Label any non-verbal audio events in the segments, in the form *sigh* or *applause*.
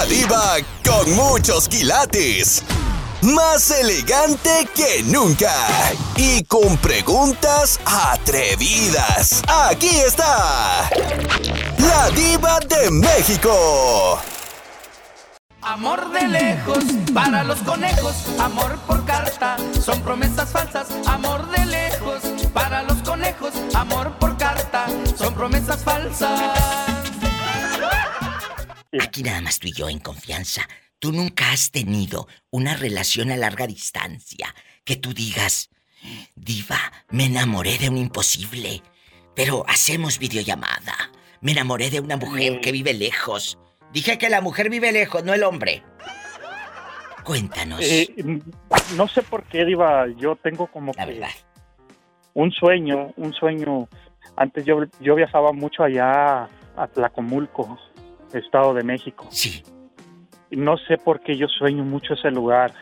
La diva con muchos quilates. Más elegante que nunca. Y con preguntas atrevidas. Aquí está. La diva de México. Amor de lejos para los conejos, amor por carta, son promesas falsas. Amor de lejos para los conejos, amor por carta, son promesas falsas. Aquí nada más tú y yo en confianza. Tú nunca has tenido una relación a larga distancia que tú digas, diva, me enamoré de un imposible, pero hacemos videollamada. Me enamoré de una mujer que vive lejos. Dije que la mujer vive lejos, no el hombre. Cuéntanos. Eh, no sé por qué, Diva, yo tengo como la que verdad. un sueño, un sueño. Antes yo, yo viajaba mucho allá a Tlacomulco, Estado de México. Sí. No sé por qué yo sueño mucho ese lugar.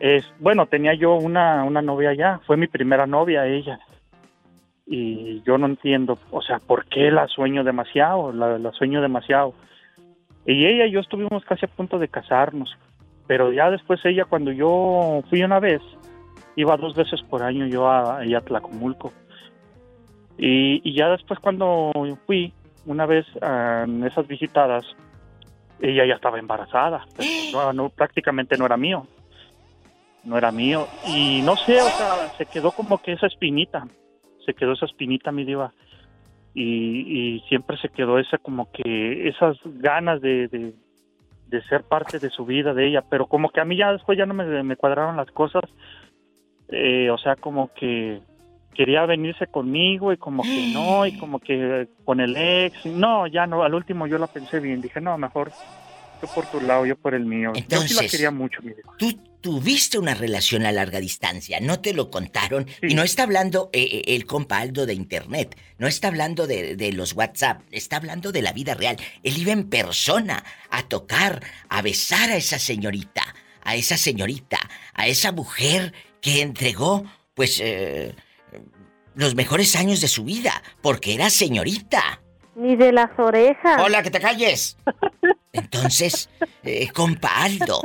Es, bueno, tenía yo una, una novia allá, fue mi primera novia ella. Y yo no entiendo, o sea, ¿por qué la sueño demasiado? La, la sueño demasiado. Y ella y yo estuvimos casi a punto de casarnos. Pero ya después ella, cuando yo fui una vez, iba dos veces por año yo a, a Tlacomulco. Y, y ya después cuando fui, una vez en esas visitadas, ella ya estaba embarazada. Pero *gasps* no, no, prácticamente no era mío. No era mío. Y no sé, o sea, se quedó como que esa espinita. Se quedó esa espinita, mi diva. Y, y siempre se quedó esa como que esas ganas de, de, de ser parte de su vida, de ella. Pero como que a mí ya después ya no me, me cuadraron las cosas. Eh, o sea, como que quería venirse conmigo y como que no, y *gasps* como que con el ex. No, ya no, al último yo la pensé bien. Dije, no, mejor tú por tu lado, yo por el mío. yo sí la Entonces, quería mucho, mi diva. Tú tuviste una relación a larga distancia, no te lo contaron. Y no está hablando eh, eh, el compa Aldo de internet, no está hablando de, de los WhatsApp, está hablando de la vida real. Él iba en persona a tocar, a besar a esa señorita, a esa señorita, a esa mujer que entregó, pues, eh, los mejores años de su vida, porque era señorita. Ni de las orejas. Hola, que te calles. *laughs* Entonces, eh, compa Aldo,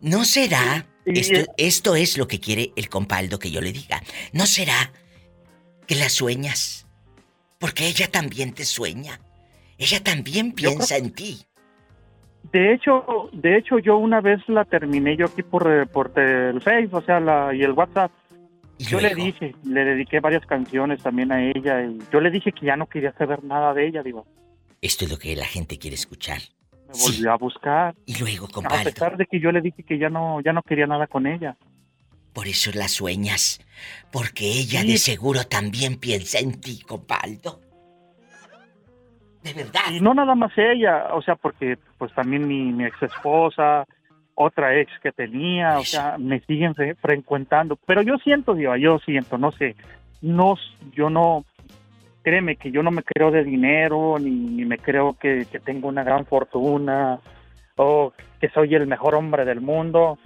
¿no será? Esto, esto es lo que quiere el compa Aldo que yo le diga. ¿No será que la sueñas? Porque ella también te sueña. Ella también piensa en ti. De hecho, de hecho yo una vez la terminé yo aquí por, eh, por el Facebook, o sea, la, y el WhatsApp. Yo le dije, le dediqué varias canciones también a ella y yo le dije que ya no quería saber nada de ella, digo. Esto es lo que la gente quiere escuchar. Me volvió a buscar. Y luego, A compa pesar de que yo le dije que ya no, ya no quería nada con ella. Por eso la sueñas. Porque ella Sí. de seguro también piensa en ti, compa Aldo. De verdad. Y no nada más ella, o sea, porque pues también mi, mi ex esposa, otra ex que tenía, o sea, me siguen fre- frecuentando. Pero yo siento, Diva, yo siento, no sé, no, yo no, créeme que yo no me creo de dinero, ni, ni me creo que, que tengo una gran fortuna, o que soy el mejor hombre del mundo,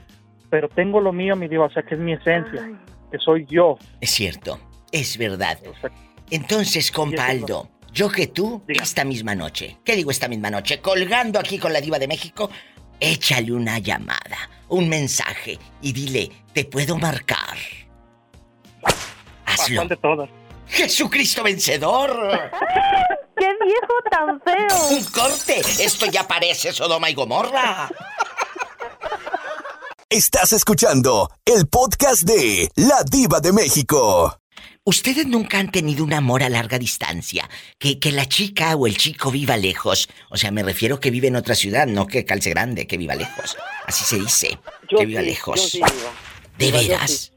pero tengo lo mío, mi Diva, o sea, que es mi esencia, que soy yo. Es cierto, es verdad. Entonces, compa Aldo, yo que tú, esta misma noche, ¿qué digo esta misma noche? Colgando aquí con la diva de México, échale una llamada, un mensaje y dile, te puedo marcar. Hazlo. ¿Cuál de todas? ¡Jesucristo vencedor! *laughs* ¡Qué viejo tan feo! ¡Un corte! Esto ya parece Sodoma y Gomorra. Estás escuchando el podcast de La Diva de México. ¿Ustedes nunca han tenido un amor a larga distancia? Que, que la chica o el chico viva lejos. O sea, me refiero que vive en otra ciudad, no que calce grande, que viva lejos. Así se dice. Yo que viva sí, lejos. yo sí, Diva. ¿De Diva, yo veras?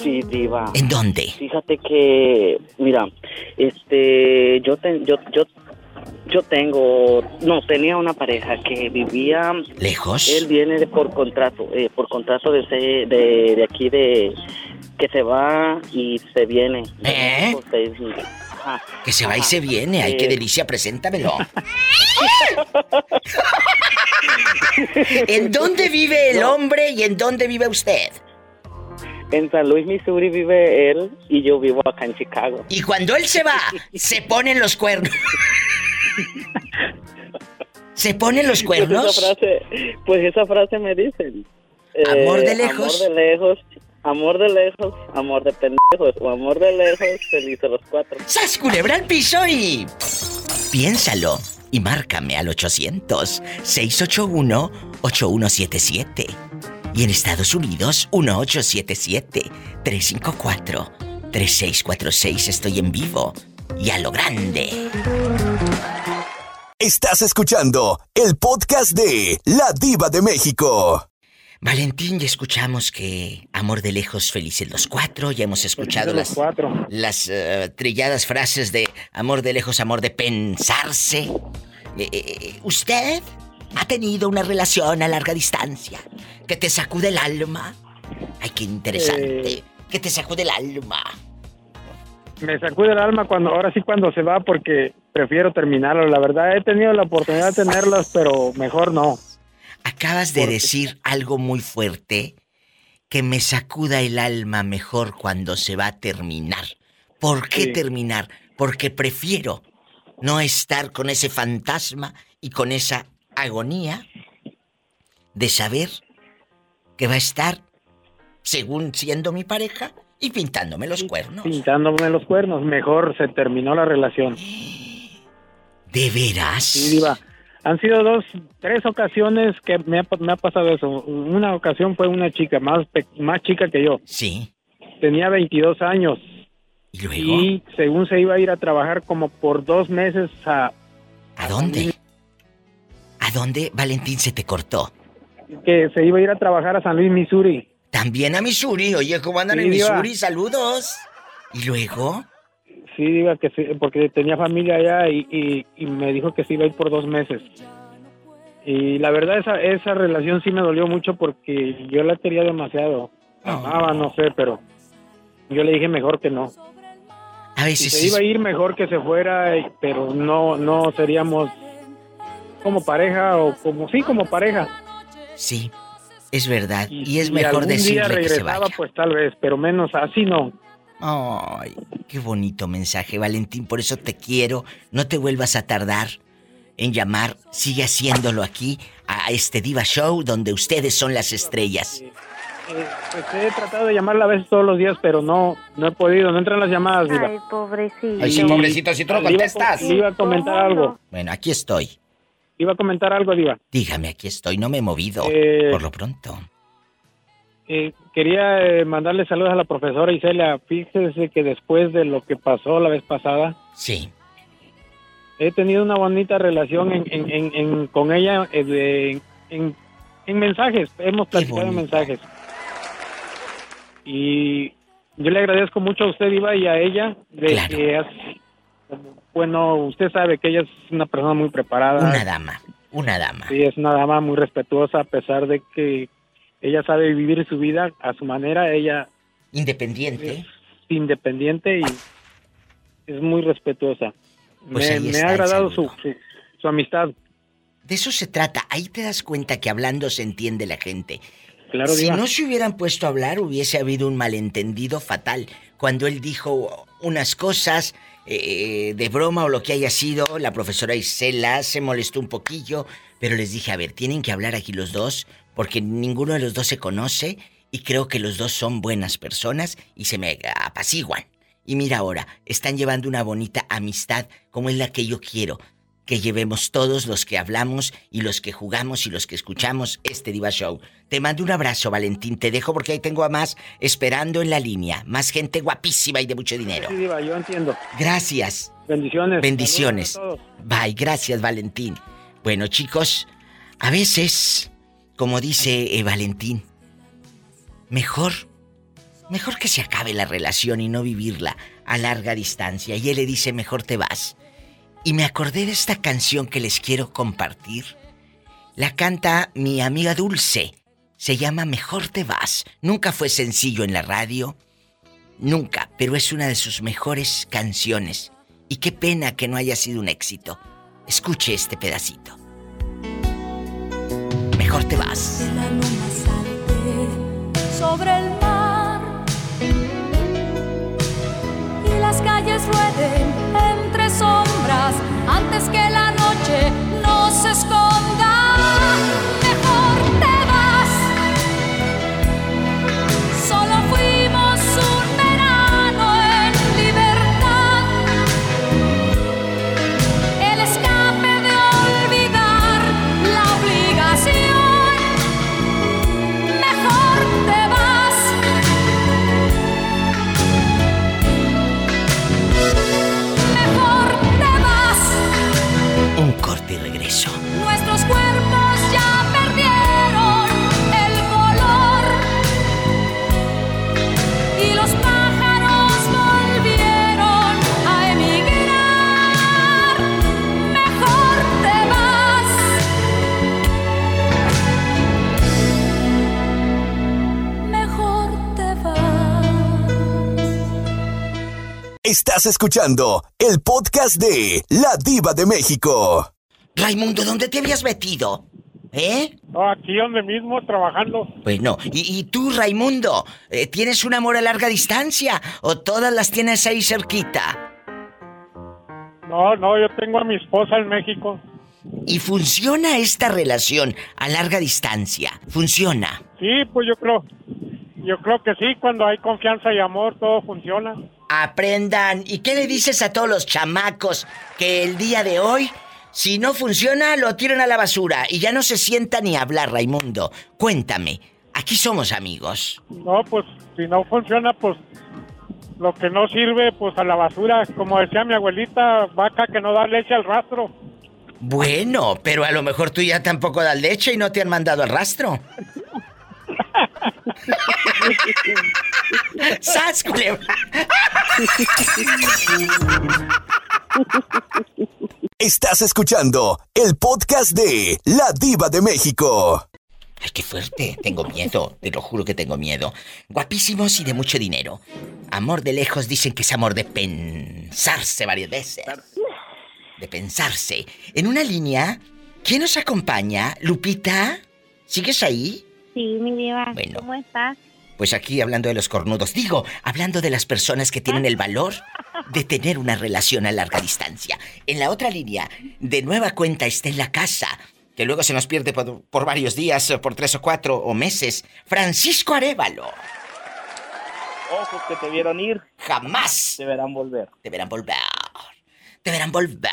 Sí, Diva. ¿En dónde? Fíjate que, mira, este, yo, te- yo, yo, yo tengo, no, tenía una pareja que vivía... ¿Lejos? Él viene de- por contrato, eh, por contrato de, de, de aquí de... que se va y se viene. ¿Eh? Seis. Ajá. Que se va y se viene. Ay, qué Eh, delicia, preséntamelo. *laughs* ¿En dónde vive el hombre y en dónde vive usted? En San Luis, Missouri vive él y yo vivo acá en Chicago. Y cuando él se va, se ponen los cuernos. *laughs* ¿Se ponen los *laughs* Pues esa cuernos? frase, pues esa frase me dicen. eh, Amor de lejos. Amor de lejos, amor de lejos, amor de pendejos o amor de lejos, felices los cuatro. ¡Sas culebra al piso y... Piénsalo y márcame al 800-681-8177. Y en Estados Unidos, 1877-354-3646. Estoy en vivo y a lo grande. Estás escuchando el podcast de La Diva de México. Valentín, ya escuchamos que Amor de lejos, felices los cuatro. Ya hemos escuchado las, cuatro. las eh, trilladas frases de amor de lejos, amor de pensarse. Eh, eh, ¿Usted ha tenido una relación a larga distancia que te sacude el alma? Ay, qué interesante. Eh. Que te sacude el alma. Me sacude el alma cuando, ahora sí cuando se va porque prefiero terminarlo. La verdad he tenido la oportunidad de tenerlas, pero mejor no. Acabas de Porque- decir algo muy fuerte que me sacuda el alma mejor cuando se va a terminar. ¿Por qué Sí. terminar? Porque prefiero no estar con ese fantasma y con esa agonía de saber que va a estar, según siendo mi pareja, y pintándome los cuernos. Pintándome los cuernos, mejor se terminó la relación. ¿De veras? Sí, diva. Han sido dos, tres ocasiones que me ha, me ha pasado eso. Una ocasión fue una chica más, más chica que yo. Sí. Tenía 22 años ¿Y luego? y según se iba a ir a trabajar como por dos meses a ¿A dónde? ¿A dónde, Valentín, se te cortó? que se iba a ir a trabajar a San Luis, Missouri. También a Missouri. Oye, ¿cómo andan Sí, en diva. Missouri? Saludos. ¿Y luego? Sí, diga que sí, porque tenía familia allá y, y- y me dijo que se iba a ir por dos meses. Y la verdad esa, esa relación sí me dolió mucho porque yo la quería demasiado. Oh. Amaba, no sé, pero yo le dije mejor que no. A Si veces se iba a ir mejor que se fuera, pero no no seríamos como pareja o como sí como pareja. Sí, es verdad. Y, es si mejor algún día decirle que se regresaba, vaya. pues tal vez, pero menos así no. Ay, qué bonito mensaje, Valentín. Por eso te quiero. No te vuelvas a tardar en llamar. Sigue haciéndolo aquí, a este Diva Show, donde ustedes son las estrellas. Eh, pues he tratado de llamarla a veces todos los días, pero no no he podido, no entran las llamadas, diva. Ay, pobrecito. Ay, sí, pobrecito, si tú no contestas. Le iba a comentar ¿Cómo algo. no? Bueno, aquí estoy. Iba a comentar algo, Diva. Dígame, aquí estoy. No me he movido. Eh, Por lo pronto. Eh, quería eh, mandarle saludos a la profesora Isela. Fíjese que después de lo que pasó la vez pasada, Sí. he tenido una bonita relación en, en- en- en- con ella de- en, en mensajes. Hemos platicado en mensajes. Y yo le agradezco mucho a usted, Diva, y a ella de Claro. que bueno, usted sabe que ella es una persona muy preparada. Una dama. Una dama. Sí, es una dama muy respetuosa a pesar de que ella sabe vivir su vida a su manera. Ella Independiente. es independiente y es muy respetuosa. Pues me ha agradado su, su, su amistad. De eso se trata. Ahí te das cuenta que hablando se entiende la gente. Claro, si Diva. no se hubieran puesto a hablar, hubiese habido un malentendido fatal. Cuando él dijo unas cosas eh, de broma o lo que haya sido, la profesora Isela se molestó un poquillo, pero les dije, a ver, tienen que hablar aquí los dos, porque ninguno de los dos se conoce y creo que los dos son buenas personas y se me apaciguan. Y mira ahora, están llevando una bonita amistad como es la que yo quiero. Que llevemos todos los que hablamos y los que jugamos y los que escuchamos este Diva Show. Te mando un abrazo, Valentín. Te dejo porque ahí tengo a más esperando en la línea. Más gente guapísima y de mucho dinero. Sí, Diva, yo entiendo. Gracias. Bendiciones. Bendiciones. Bye, gracias, Valentín. Bueno, chicos, a veces, como dice eh, Valentín, mejor, mejor que se acabe la relación y no vivirla a larga distancia. Y él le dice, mejor te vas. Y me acordé de esta canción que les quiero compartir. La canta mi amiga Dulce. Se llama Mejor te vas. Nunca fue sencillo en la radio. Nunca, pero es una de sus mejores canciones. Y qué pena que no haya sido un éxito. Escuche este pedacito. Mejor te vas. la luna sobre el mar y las calles rueden antes que la noche nos esconda. Regreso. Nuestros cuerpos ya perdieron el color y los pájaros volvieron a emigrar. Mejor te vas. Mejor te vas. Estás escuchando el podcast de La Diva de México. Raimundo, ¿dónde te habías metido? ¿Eh? Aquí donde mismo trabajando. Bueno, ¿y, y tú, Raimundo? eh, ¿Tienes un amor a larga distancia o todas las tienes ahí cerquita? No, no, yo tengo a mi esposa en México. ¿Y funciona esta relación a larga distancia? ¿Funciona? Sí, pues yo creo, yo creo que sí, cuando hay confianza y amor todo funciona. Aprendan. ¿Y qué le dices a todos los chamacos que el día de hoy, si no funciona, lo tiran a la basura y ya no se sienta ni a hablar, Raimundo? Cuéntame. Aquí somos amigos. No, pues si no funciona, pues lo que no sirve, pues a la basura. Como decía mi abuelita, vaca que no da leche al rastro. Bueno, pero a lo mejor tú ya tampoco das leche y no te han mandado al rastro. *laughs* ¡Sas! *laughs* Estás escuchando el podcast de La Diva de México. Ay, qué fuerte. Tengo miedo. Te lo juro que tengo miedo. Guapísimos y de mucho dinero. Amor de lejos dicen que es amor de pensarse varias veces. De pensarse. En una línea, ¿quién nos acompaña? ¿Lupita? ¿Sigues ahí? Sí, mi diva. Bueno. ¿Cómo estás? Pues aquí hablando de los cornudos. Digo, hablando de las personas que tienen el valor de tener una relación a larga distancia. En la otra línea, de nueva cuenta está en la casa, que luego se nos pierde por, por varios días, o por tres o cuatro o meses. Francisco Arevalo. Ojos que te vieron ir, Jamás deberán volver. deberán volver. Deberán volver.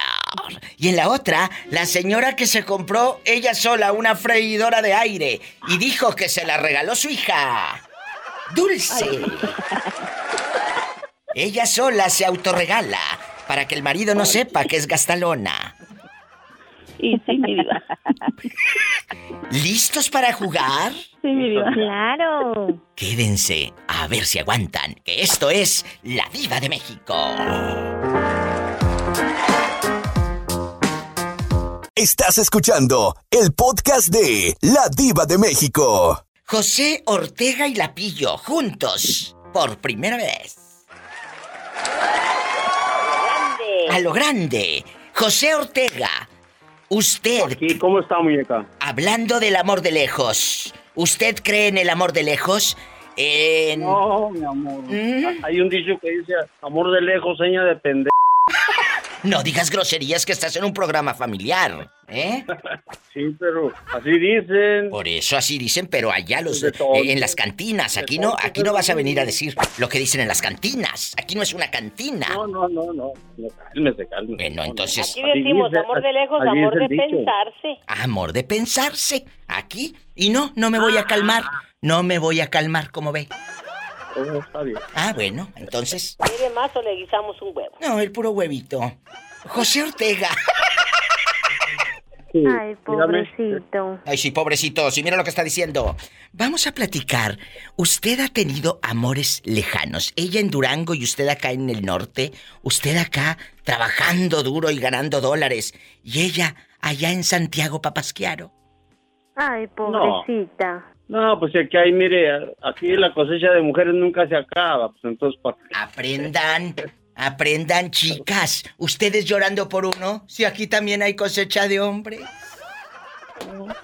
Y en la otra, la señora que se compró ella sola una freidora de aire y dijo que se la regaló su hija. Dulce. Ella sola se autorregala para que el marido no sepa que es gastalona. Y sí, mi. ¿Listos para jugar? Sí, mi. Claro. Quédense a ver si aguantan, que esto es La Diva de México. Estás escuchando el podcast de La Diva de México. José Ortega y Lapillo, juntos, por primera vez. A lo grande. José Ortega, usted, Aquí, ¿cómo está, muñeca? hablando del amor de lejos, ¿usted cree en el amor de lejos? En... No, mi amor. ¿Mm? Hay un dicho que dice, amor de lejos, seña de pendejo. *laughs* No digas groserías que estás en un programa familiar, ¿eh? *laughs* Sí, pero así dicen. Por eso así dicen, pero allá los eh, en las cantinas, aquí no, aquí no vas a venir a decir lo que dicen en las cantinas. Aquí no es una cantina. No, no, no, no. Cálmese, cálmese. Bueno, No, no. entonces Aquí decimos amor de lejos, amor de pensarse. amor de pensarse. Aquí y no, no me voy a calmar. No me voy a calmar, como ve. Todo está bien. Ah, bueno, entonces, ¿Quiere más o le guisamos un huevo? no, el puro huevito. José Ortega. Sí, Ay, pobrecito. Ay, sí, pobrecito, si mira lo que está diciendo. Vamos a platicar. Usted ha tenido amores lejanos. Ella en Durango y usted acá en el norte. Usted acá trabajando duro y ganando dólares. Y ella allá en Santiago Papasquiaro. Ay, pobrecita. No, pues aquí hay, mire, aquí la cosecha de mujeres nunca se acaba. Pues entonces. Aprendan, aprendan, chicas. Ustedes llorando por uno, si aquí también hay cosecha de hombres.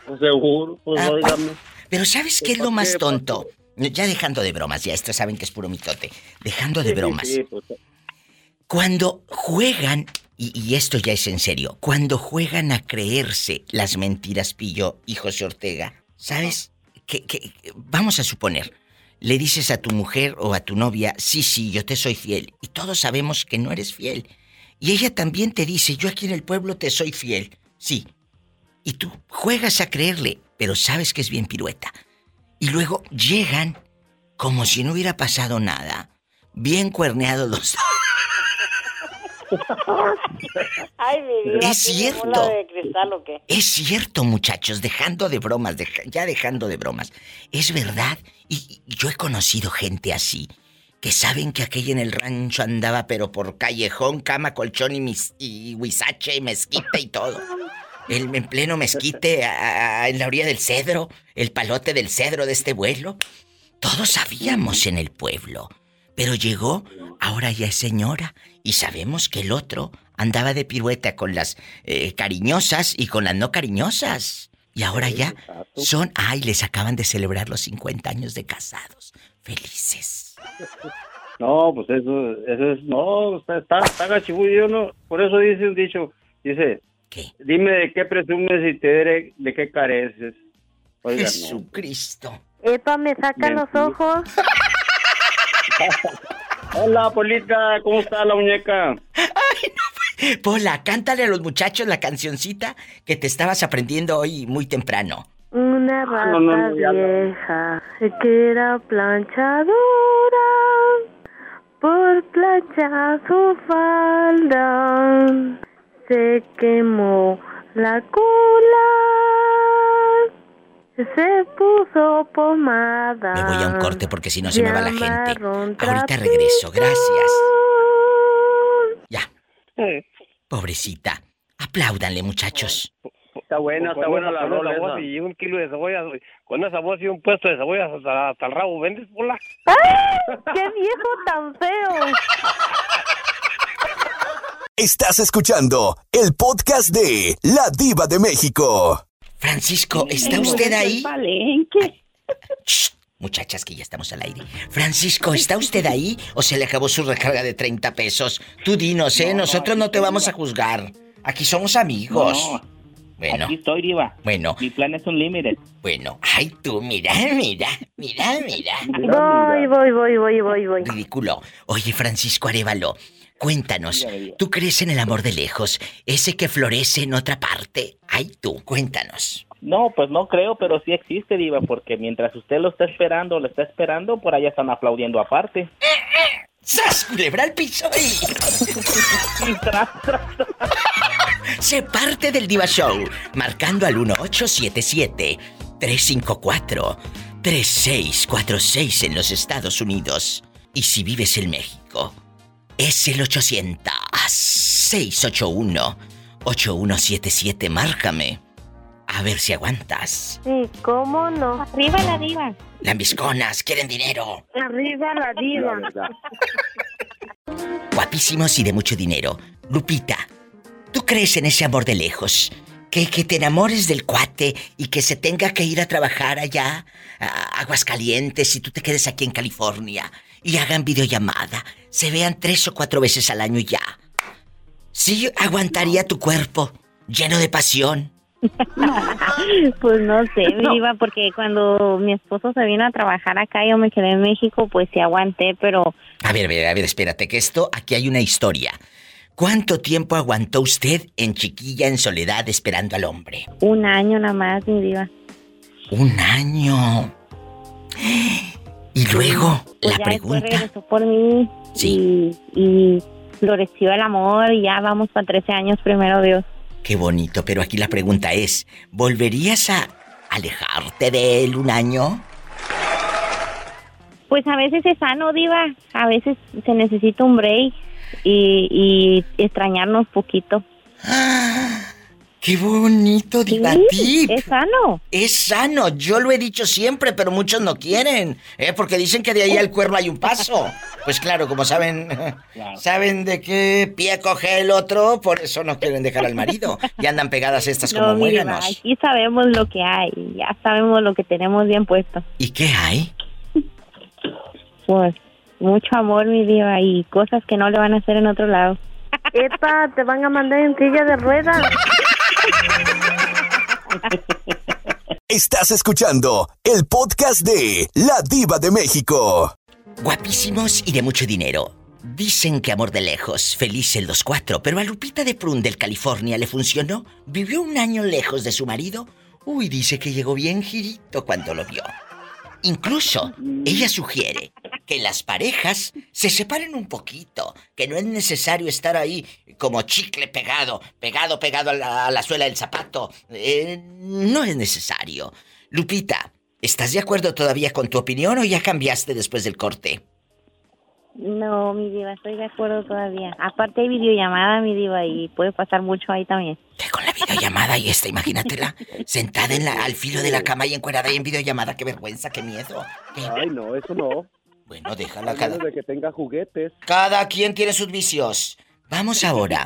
Pues seguro, pues Ah, óigame. Pero ¿sabes qué es lo más tonto? Ya dejando de bromas, ya esto saben que es puro mitote. Dejando de bromas. pues, Cuando juegan, y, y esto ya es en serio, cuando juegan a creerse las mentiras Pillo y José Ortega, ¿sabes? Que, vamos a suponer, le dices a tu mujer o a tu novia, sí, sí, yo te soy fiel, y todos sabemos que no eres fiel. Y ella también te dice, yo aquí en el pueblo te soy fiel, sí. Y tú juegas a creerle, pero sabes que es bien pirueta. Y luego llegan como si no hubiera pasado nada, bien cuerneados los dos. Ay, mi vida. Es ¿tiene cierto. bola de cristal o qué? Es cierto, muchachos, dejando de bromas, deja- ya dejando de bromas. Es verdad, y y yo he conocido gente así, que saben que aquella en el rancho andaba, pero por callejón, cama, colchón y, mis, y huizache y mezquite y todo. El, en pleno mezquite, a- a- en la orilla del cedro, el palote del cedro de este vuelo. Todos sabíamos en el pueblo. Pero llegó, ahora ya es señora, y sabemos que el otro andaba de pirueta con las eh, cariñosas y con las no cariñosas. Y ahora ya son, ay, les acaban de celebrar los 50 años de casados. Felices. No, pues eso, eso es, no, está, está, está gachibullo, no, por eso dice un dicho, dice, ¿Qué? dime de qué presumes y te diré de qué careces. Oiga, no. Jesucristo. Epa, me sacan los ojos. *laughs* *laughs* Hola, Polita, ¿cómo está la muñeca? Pola, cántale a los muchachos la cancioncita que te estabas aprendiendo hoy muy temprano. Una rata no, no, no. vieja que era planchadora por planchar su falda se quemó la cola se puso pomada Me voy a un corte porque si no se me va la gente. Ahorita regreso, gracias. Ya, pobrecita. Apláudanle, muchachos. Está buena, está buena la esa rola voz y un kilo de cebollas, con esa voz y un puesto de cebollas hasta, hasta el rabo, ¿vendes, pola? ¡Ay! ¡Qué viejo tan feo! Estás escuchando el podcast de La Diva de México. Francisco, ¿está usted ahí? Shh, muchachas, que ya estamos al aire. Francisco, ¿está usted ahí o se le acabó su recarga de 30 pesos? Tú dinos, ¿eh? Nosotros no te vamos a juzgar. Aquí somos amigos. No, Bueno, Aquí estoy, Diva. bueno, Mi plan es un límite. bueno. Ay, tú, mira, mira, mira, mira. Voy, voy, voy, voy, voy, voy. Ridículo. Oye, Francisco Arevalo, cuéntanos, ¿tú crees en el amor de lejos? Ese que florece en otra parte. Ay, tú, cuéntanos. No, pues no creo, pero sí existe, Diva, porque mientras usted lo está esperando, lo está esperando, por allá están aplaudiendo aparte. ¡Sas! Culebra al piso y... *laughs* Y tras, tras, tras. Se parte del Diva Show, marcando al 1877-354-3646 en los Estados Unidos. Y si vives en México, es el 800-681-8177. Márcame. A ver si aguantas. Sí, ¿cómo no? Arriba la diva. Lambisconas, quieren dinero. Arriba la diva. Guapísimos y de mucho dinero. Lupita, ¿tú crees en ese amor de lejos? Que, que te enamores del cuate y que se tenga que ir a trabajar allá a Aguascalientes y tú te quedes aquí en California y hagan videollamada, se vean tres o cuatro veces al año y ya. ¿Sí aguantaría tu cuerpo lleno de pasión? *laughs* Pues no sé, mi diva, porque cuando mi esposo se vino a trabajar acá, yo me quedé en México, pues sí aguanté, pero A ver, a ver, a ver, espérate, que esto, aquí hay una historia. ¿Cuánto tiempo aguantó usted en chiquilla en soledad esperando al hombre? un año nada más, mi diva. Un año. Y luego, Pues la ya pregunta. regresó por mí Sí. y, y floreció el amor y ya vamos para 13 años, primero Dios. Qué bonito, pero aquí la pregunta es, ¿volverías a alejarte de él un año? Pues a veces es sano, diva, a veces se necesita un break y, y extrañarnos poquito. ¡Qué bonito, Diva Sí, Tip! es sano. Es sano, yo lo he dicho siempre, pero muchos no quieren, ¿eh? Porque dicen que de ahí al cuerno hay un paso. Pues claro, como saben, saben de qué pie coge el otro, por eso no quieren dejar al marido. Y andan pegadas estas como No, diva, muéganos. aquí sabemos lo que hay, ya sabemos lo que tenemos bien puesto. ¿Y qué hay? Pues mucho amor, mi diva, y cosas que no le van a hacer en otro lado. Epa, te van a mandar en silla de ruedas. Estás escuchando el podcast de La Diva de México. Guapísimos y de mucho dinero. Dicen que amor de lejos, felices los cuatro, pero a Lupita de Prun del California le funcionó. Vivió un año lejos de su marido. Uy, dice que llegó bien girito cuando lo vio. Incluso, ella sugiere que las parejas se separen un poquito, que no es necesario estar ahí como chicle pegado, pegado, pegado a la, a la suela del zapato. Eh, no es necesario. Lupita, ¿estás de acuerdo todavía con tu opinión o ya cambiaste después del corte? No, mi diva, estoy de acuerdo todavía. Aparte hay videollamada, mi diva, y puede pasar mucho ahí también. Videollamada y esta, imagínatela, sentada en la, al filo de la cama y encuerada y en videollamada, qué vergüenza, qué miedo. Ay, no, eso no. Bueno, déjala cada... de que tenga juguetes. Cada quien tiene sus vicios. Vamos ahora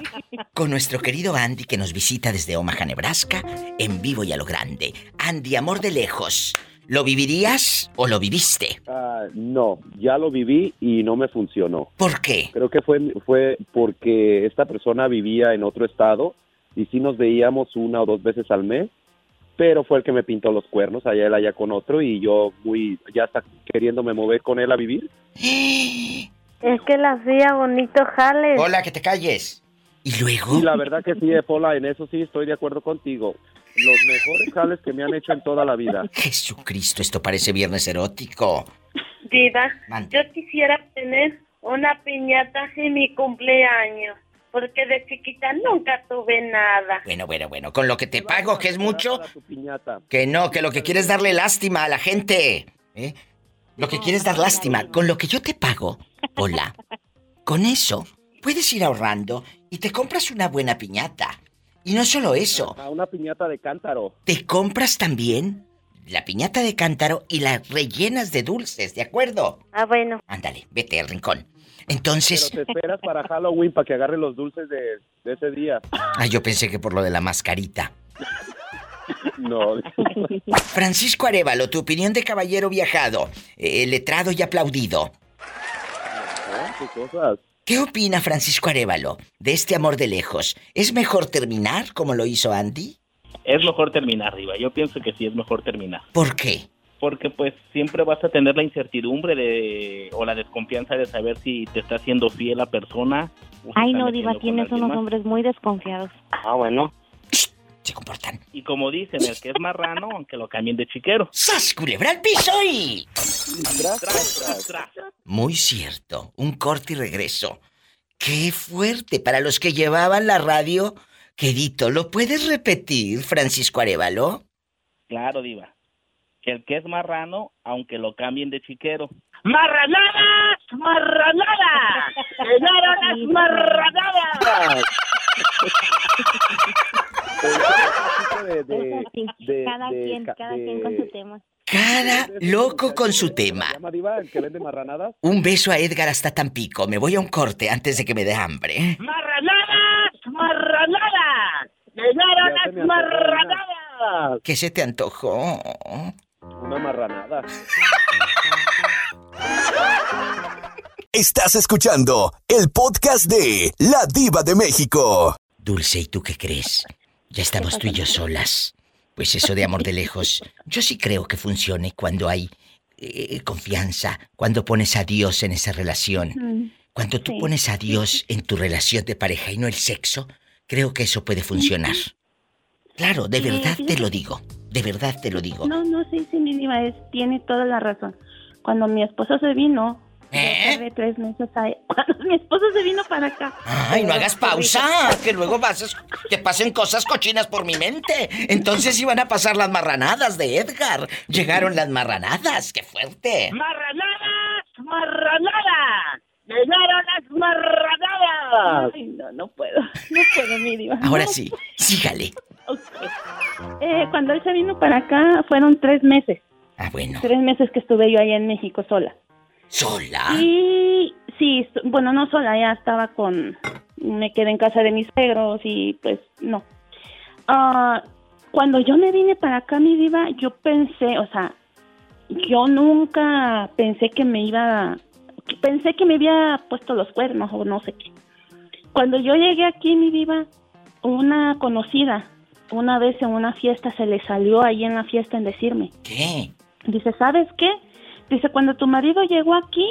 con nuestro querido Andy que nos visita desde Omaha, Nebraska, en vivo y a lo grande. Andy, amor de lejos, ¿lo vivirías o lo viviste? Ah, no, ya lo viví y no me funcionó. ¿Por qué? Creo que fue, fue porque esta persona vivía en otro estado y sí nos veíamos una o dos veces al mes, pero fue el que me pintó los cuernos, allá él allá con otro y yo muy, ya está queriéndome mover con él a vivir. *gasps* *gasps* Es que la hacía bonito jale. Hola, que te calles. ¿Y luego? Y la verdad que sí, eh, Pola, en eso sí estoy de acuerdo contigo. Los mejores jales que me han hecho en toda la vida. Jesucristo, esto parece viernes erótico. Diva, yo quisiera tener una piñata en mi cumpleaños. Porque de chiquita nunca tuve nada. Bueno, bueno, bueno, con lo que te pago, que es mucho, que no, que lo que quieres es darle lástima a la gente. ¿eh? Lo que quieres es dar lástima. Con lo que yo te pago, hola, con eso puedes ir ahorrando y te compras una buena piñata. Y no solo eso, A una piñata de cántaro. te compras también la piñata de cántaro y la rellenas de dulces, ¿de acuerdo? Ah, bueno. Ándale, vete al rincón. Entonces, Pero te esperas para Halloween para que agarre los dulces de, de ese día. ah, yo pensé que por lo de la mascarita. No. Francisco Arevalo, tu opinión de caballero viajado, eh, letrado y aplaudido. ¿Qué cosas? ¿Qué opina Francisco Arevalo de este amor de lejos? ¿Es mejor terminar como lo hizo Andy? Es mejor terminar, Diva. Yo pienso que sí es mejor terminar. ¿Por qué? Porque pues siempre vas a tener la incertidumbre de o la desconfianza de saber si te está siendo fiel la persona. Ay, no, diva, tienes unos hombres muy desconfiados. Ah, bueno. Se comportan. Y como dicen, el que es marrano, aunque lo cambien de chiquero. ¡Sas, culebra al piso y... Tras, tras, tras. Muy cierto, un corte y regreso. ¡Qué fuerte! Para los que llevaban la radio, quedito, ¿lo puedes repetir, Francisco Arevalo? Claro, Diva. El que es marrano, aunque lo cambien de chiquero. ¡Marranadas! ¡Marranadas! ¡Llegaron las marranadas! *laughs* De, de, de- cada quien, cada con su tema. Cada loco con su tema. ¿Se llama Diva, el que vende marranadas? Un beso a Edgar hasta Tampico. Me voy a un corte antes de que me dé hambre. ¡Marranadas! ¡Marranadas! ¡Llegaron las marranadas! ¿Qué se te antojó? Una marranada. Estás escuchando el podcast de La Diva de México. Dulce, ¿y tú qué crees? Ya estamos tú y yo solas. Pues eso de amor de lejos, yo sí creo que funcione cuando hay eh, confianza, cuando pones a Dios en esa relación. Mm, Cuando tú sí. pones a Dios en tu relación de pareja y no el sexo, creo que eso puede funcionar. Claro, de verdad te lo digo. De verdad te lo digo. No, no, sí, sí, mi diva, es, tiene toda la razón. Cuando mi esposo se vino, ¿Eh? yo tres meses ahí. *laughs* Cuando mi esposo se vino para acá. Ay, no hagas pausa, que luego vas a- que pasen cosas cochinas por mi mente. Entonces iban a pasar las marranadas de Edgar. Llegaron las marranadas, qué fuerte. ¡Marranadas! ¡Marranadas! ¡Llegaron las marranadas! Ay, no, no puedo, no puedo, mi diva. Ahora No. sí, sígale. Eh, cuando él se vino para acá, fueron tres meses. Ah, bueno. Tres meses que estuve yo allá en México sola. ¿Sola? Sí, estu- bueno, no sola, ya estaba con... Me quedé en casa de mis suegros y pues no. Ah, cuando yo me vine para acá, mi diva, yo pensé, o sea, yo nunca pensé que me iba... Pensé que me había puesto los cuernos o no sé qué. Cuando yo llegué aquí, mi diva, una conocida, una vez en una fiesta se le salió ahí en la fiesta en decirme. ¿Qué? Dice, ¿sabes qué? Dice, cuando tu marido llegó aquí,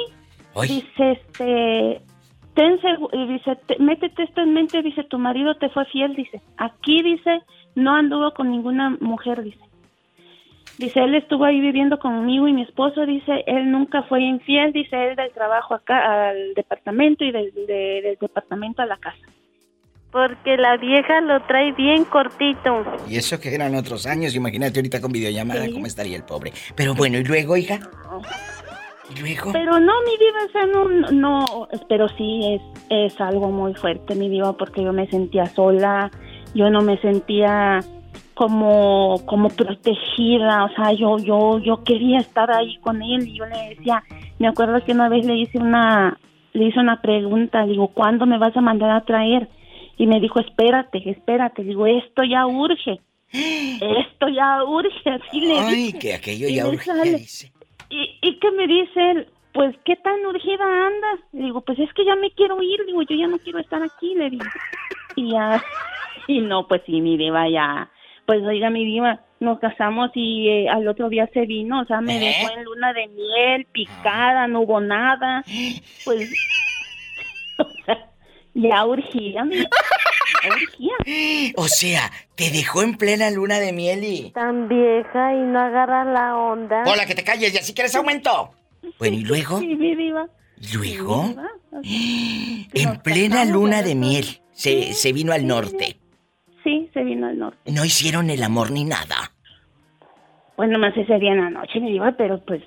dice, este, ten dice, te- métete esto en mente, dice, tu marido te fue fiel, dice, aquí, dice, no anduvo con ninguna mujer, dice. Dice, él estuvo ahí viviendo conmigo y mi esposo, dice, él nunca fue infiel, dice, él del trabajo acá al departamento y del, de- del departamento a la casa. Porque la vieja lo trae bien cortito. Y eso que eran otros años, imagínate ahorita con videollamada cómo estaría el pobre. Pero bueno, ¿y luego, hija? ¿Y luego? Pero no, mi diva, o sea, no, no, no, pero sí es, es algo muy fuerte, mi diva, porque yo me sentía sola, yo no me sentía como, como protegida, o sea, yo, yo, yo quería estar ahí con él y yo le decía, me acuerdo que una vez le hice una, le hice una pregunta, digo, ¿cuándo me vas a mandar a traer? Y me dijo, espérate, espérate, digo, esto ya urge, esto ya urge, así le Ay, dije. que aquello ya dice. ¿Y, ¿Y qué me dice él? Pues, ¿qué tan urgida andas? Le digo, pues es que ya me quiero ir. Digo, yo ya no quiero estar aquí, le digo. Y ya, *laughs* y no, pues sí, mi diva ya. Pues oiga, mi diva, nos casamos y eh, al otro día se vino. O sea, me ¿Eh? dejó en luna de miel, picada, no hubo nada. *gasps* Pues, ya urgía, mi diva, urgía. O sea, te dejó en plena luna de miel y... Tan vieja y no agarra la onda. Hola, que te calles, ya si quieres aumento. Bueno, ¿y luego? Sí, mi diva. ¿Y luego? Sí, En plena luna de miel. Se, se vino al norte. Sí, se vino al norte. No hicieron el amor ni nada. Pues nomás ese día en la noche me iba, pero pues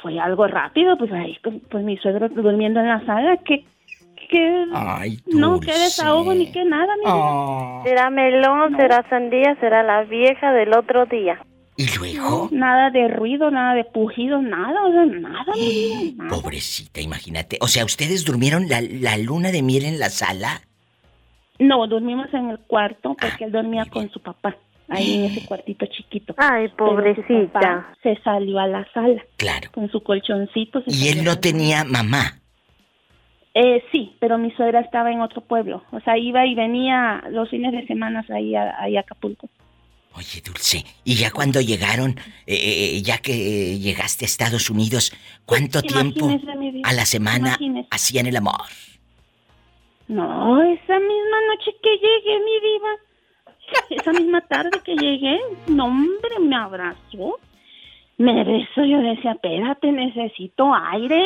fue algo rápido, pues ahí pues mi suegro durmiendo en la sala, que, que Ay, no, que desahogo ni que nada, mi Ah. Será melón, será sandía, será la vieja del otro día. ¿Y luego? Nada de ruido, nada de pujido, nada, o sea, *gasps* nada. Pobrecita, imagínate. O sea, ¿ustedes durmieron la, la luna de miel en la sala? No, dormimos en el cuarto porque él dormía con su papá, ahí en ese *gasps* cuartito chiquito. Ay, su pobrecita. papá se salió a la sala. Claro. Con su colchoncito. se Y él no tenía mamá. Eh, sí, pero mi suegra estaba en otro pueblo. O sea, iba y venía los fines de semana ahí a, ahí a Acapulco. Oye, Dulce, y ya cuando llegaron, eh, eh, ya que eh, llegaste a Estados Unidos, ¿cuánto tiempo a la semana imagínese. hacían el amor? No, esa misma noche que llegué, mi diva. Esa misma tarde que llegué, no, hombre, me abrazó. Me besó, yo decía, espérate, necesito aire.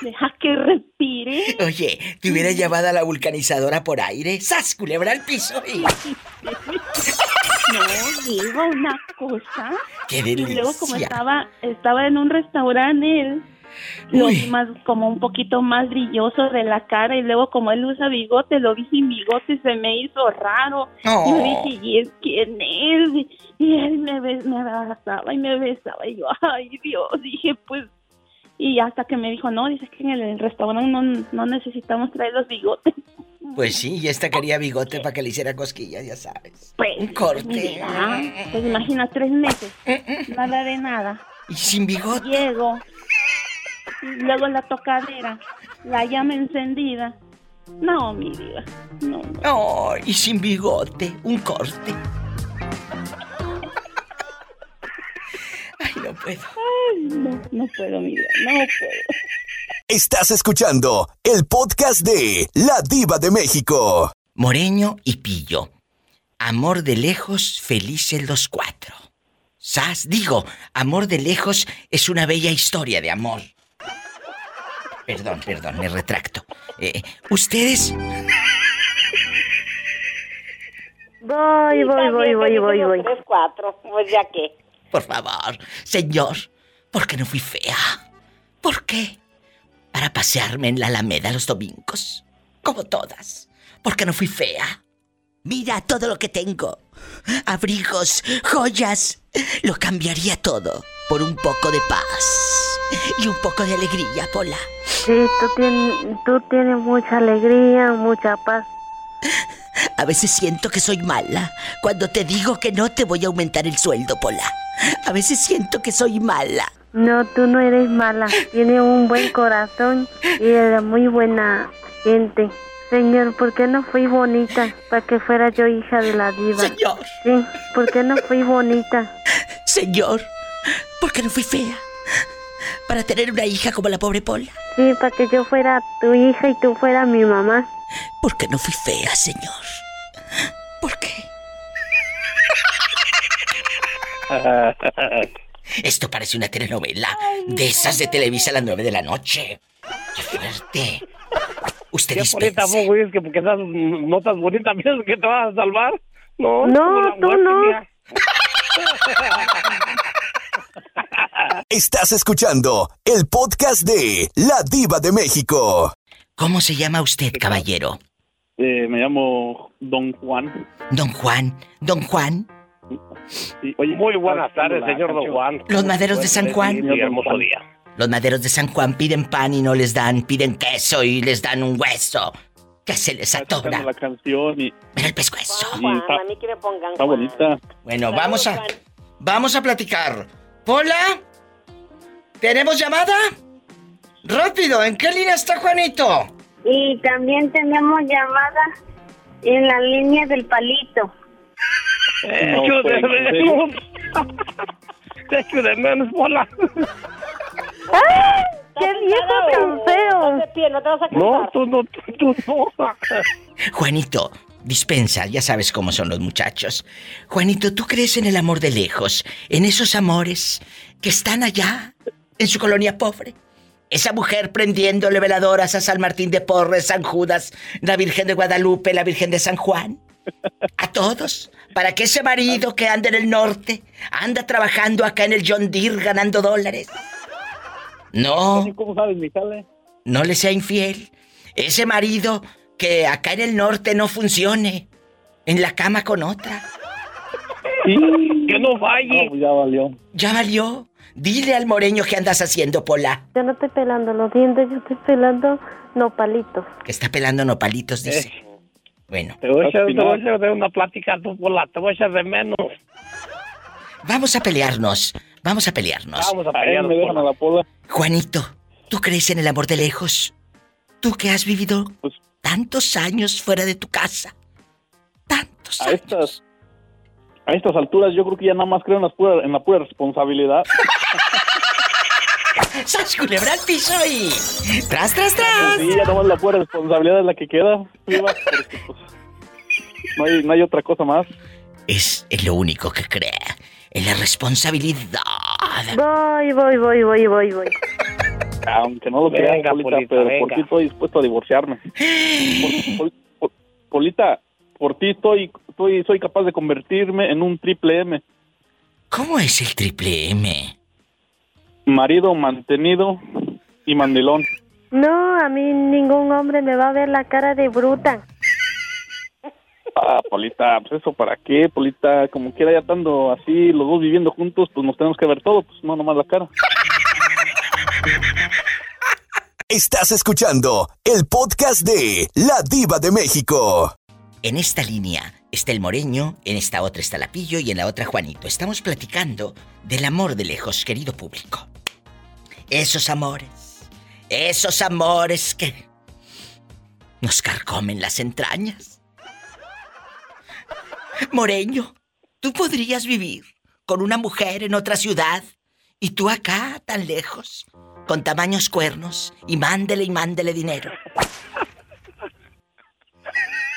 Deja que respire. Oye, te hubiera llevado a la vulcanizadora por aire, ¡sas, culebra al piso! Y... *laughs* No, digo una cosa. ¡Qué Y luego como delicia! estaba, estaba en un restaurante él, lo vi más, como un poquito más brilloso de la cara y luego como él usa bigote, lo vi sin bigote y se me hizo raro. Oh. Yo dije, ¿y es quién es? Y él me, me abrazaba y me besaba y yo, ay Dios, dije pues... Y hasta que me dijo, no, dices que en el restaurante no, no necesitamos traer los bigotes. Pues sí, y esta quería *laughs* bigote para que le hiciera cosquillas, ya sabes. Pues, Un corte. mira, pues imagina tres meses, nada de nada. Y sin bigote. Llego, y luego la tocadera, la llama encendida. No, mi vida, no, no. No, y sin bigote, un corte. Ay, *laughs* no puedo. Ay, no, no puedo, mi vida, no puedo. Estás escuchando el podcast de La Diva de México. Moreño y Pillo. Amor de lejos, felices los cuatro. Sas, digo, amor de lejos es una bella historia de amor. Perdón, perdón, me retracto. Eh, Ustedes, Voy, voy, voy, voy, voy, voy. Tres, cuatro, pues ya que. Por favor, señor, ¿por qué no fui fea? ¿Por qué? Para pasearme en la Alameda los domingos, como todas. ¿Por qué no fui fea? Mira todo lo que tengo. Abrigos, joyas. Lo cambiaría todo por un poco de paz y un poco de alegría, Pola. Sí, tú tienes, tú tienes mucha alegría, mucha paz. A veces siento que soy mala cuando te digo que no te voy a aumentar el sueldo, Pola. A veces siento que soy mala. No, tú no eres mala. Tienes un buen corazón y eres muy buena gente. Señor, ¿por qué no fui bonita para que fuera yo hija de la diva? Señor. Sí, ¿por qué no fui bonita? Señor, ¿por qué no fui fea? Para tener una hija como la pobre Pola. Sí, para que yo fuera tu hija y tú fueras mi mamá. ¿Por qué no fui fea, señor? ¿Por qué? Esto parece una telenovela de esas de Televisa a las nueve de la noche. ¡Qué fuerte! Usted ¿Qué bonita vos, güey? Que porque estás no estás bonita, piensas *laughs* que te vas a salvar. No, No, tú muerte, no. *laughs* Estás escuchando el podcast de La Diva de México. ¿Cómo se llama usted, caballero? Eh, me llamo Don Juan. Don Juan. Don Juan. Sí, oye, Muy buenas ¿estás tardes, señor Don? Juan. Los maderos de San Juan. Sí, hermoso día. Los maderos de San Juan piden pan y no les dan, piden queso y les dan un hueso. ¿Qué se les atora? la canción y Mira el pescuezo. Juan, está- a mí que me pongan está bonita. Bueno, vamos a Juan. vamos a platicar. Pola, ¿tenemos llamada? Rápido, ¿en qué línea está Juanito? Y también tenemos llamada en la línea del palito. Te No, de pues, ¿en menos. Te echo de. ¡Ay! ¡Qué ¿Estás viejo tan feo! no te vas a No, tú no, tú, tú no. Juanito, dispensa, ya sabes cómo son los muchachos. Juanito, ¿tú crees en el amor de lejos? En esos amores que están allá, en su colonia pobre. Esa mujer prendiéndole veladoras a San Martín de Porres, San Judas, la Virgen de Guadalupe, la Virgen de San Juan. A todos. Para que ese marido que anda en el norte anda trabajando acá en el John Deere ganando dólares. No, ¿Cómo sabes, no le sea infiel. Ese marido que acá en el norte no funcione. En la cama con otra. Que no No, falle. pues ya valió. Ya valió. Dile al moreño que andas haciendo, Pola. Yo no estoy pelando los dientes, yo estoy pelando nopalitos. Que está pelando nopalitos, dice. Bueno, Te voy a echar, te voy a de una plática, tú, Pola. Te voy a echar de menos. vamos a pelearnos. Vamos a pelearnos. Vamos a Ahí pelear, me dejan a la pola. Juanito, ¿tú crees en el amor de lejos? Tú que has vivido Pues- tantos años fuera de tu casa. Tantos A años. estas, a estas alturas yo creo que ya nada más creo en, las pura- en la pura responsabilidad. *laughs* *laughs* ¡Sas culebra al piso y... ¡Tras, tras, tras! Sí, ya nomás la pura responsabilidad es la que queda, porque, pues, no, hay, no hay otra cosa más. Es, es lo único que cree. En la responsabilidad. Voy, voy, voy, voy, voy, voy. Aunque no lo crean, Polita, Polita, pero venga. por ti estoy dispuesto a divorciarme. Pol- Pol- Pol- Polita, por ti estoy, estoy, soy capaz de convertirme en un triple M. ¿Cómo es el triple M? Marido, mantenido y mandilón. No, a mí ningún hombre me va a ver la cara de bruta. Ah, Polita, pues eso para qué, Polita, como quiera ya estando así, los dos viviendo juntos, pues nos tenemos que ver todo, pues no nomás la cara. Estás escuchando el podcast de La Diva de México. En esta línea está el Moreño, en esta otra está la Pillo y en la otra Juanito. Estamos platicando del amor de lejos, querido público. Esos amores, esos amores que nos carcomen las entrañas. Moreño, tú podrías vivir con una mujer en otra ciudad y tú acá tan lejos, con tamaños cuernos y mándele y mándele dinero.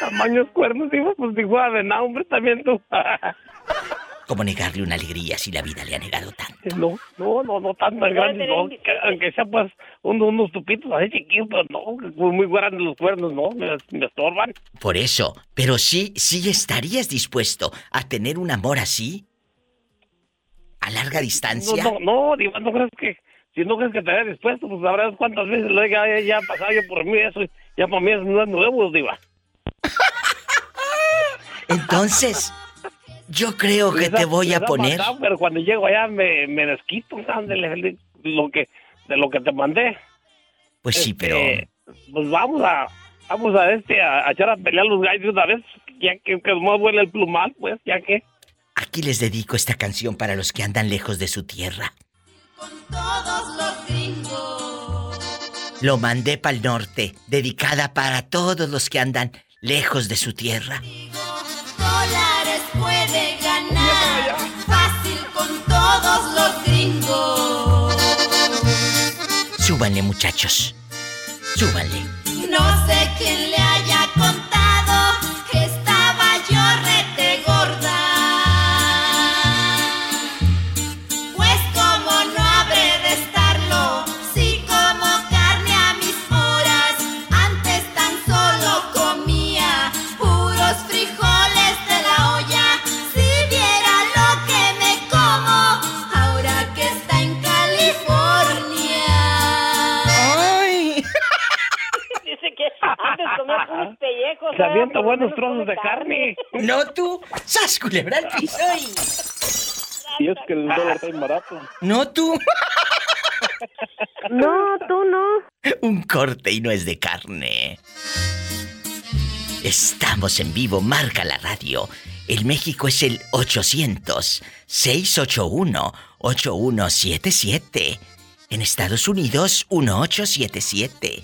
Tamaños cuernos, digo, pues digo, a de nada, hombre, también tú. *laughs* ¿Cómo negarle una alegría si la vida le ha negado tanto? No, no, no, no tan tan grandes, no. que- aunque sea pues uno- unos tupitos así chiquitos, pero no, que muy grandes los cuernos, no, me, me estorban. Por eso, pero sí, sí estarías dispuesto a tener un amor así. A larga No, distancia. no, no, digo, no crees que, si no crees que te haya dispuesto, pues sabrás cuántas veces lo he- ya, ya, pasado yo por mí, eso, ya para mí es no es nuevo, diva. Entonces, yo creo que te voy a poner. maldad, pero cuando llego allá me, me desquito, ándale, de lo que, de lo que te mandé. Pues sí, Este, pero. Pues vamos a, vamos a este, a, a echar a pelear los gallos de una vez, ya que, que más huele el plumal, pues, ya que. Aquí les dedico esta canción para los que andan lejos de su tierra. Todos los gringos. Lo mandé para el norte, dedicada para todos los que andan lejos de su tierra. Dólares puede ganar fácil con todos los gringos. Súbanle, muchachos. Súbanle. *laughs* se avienta buenos trozos de carne. No tú, sas culebra el No tú. no, tú no. Un corte y no es de carne. Estamos en vivo, marca la radio. El México es el 800-681-8177. En Estados Unidos, 1877.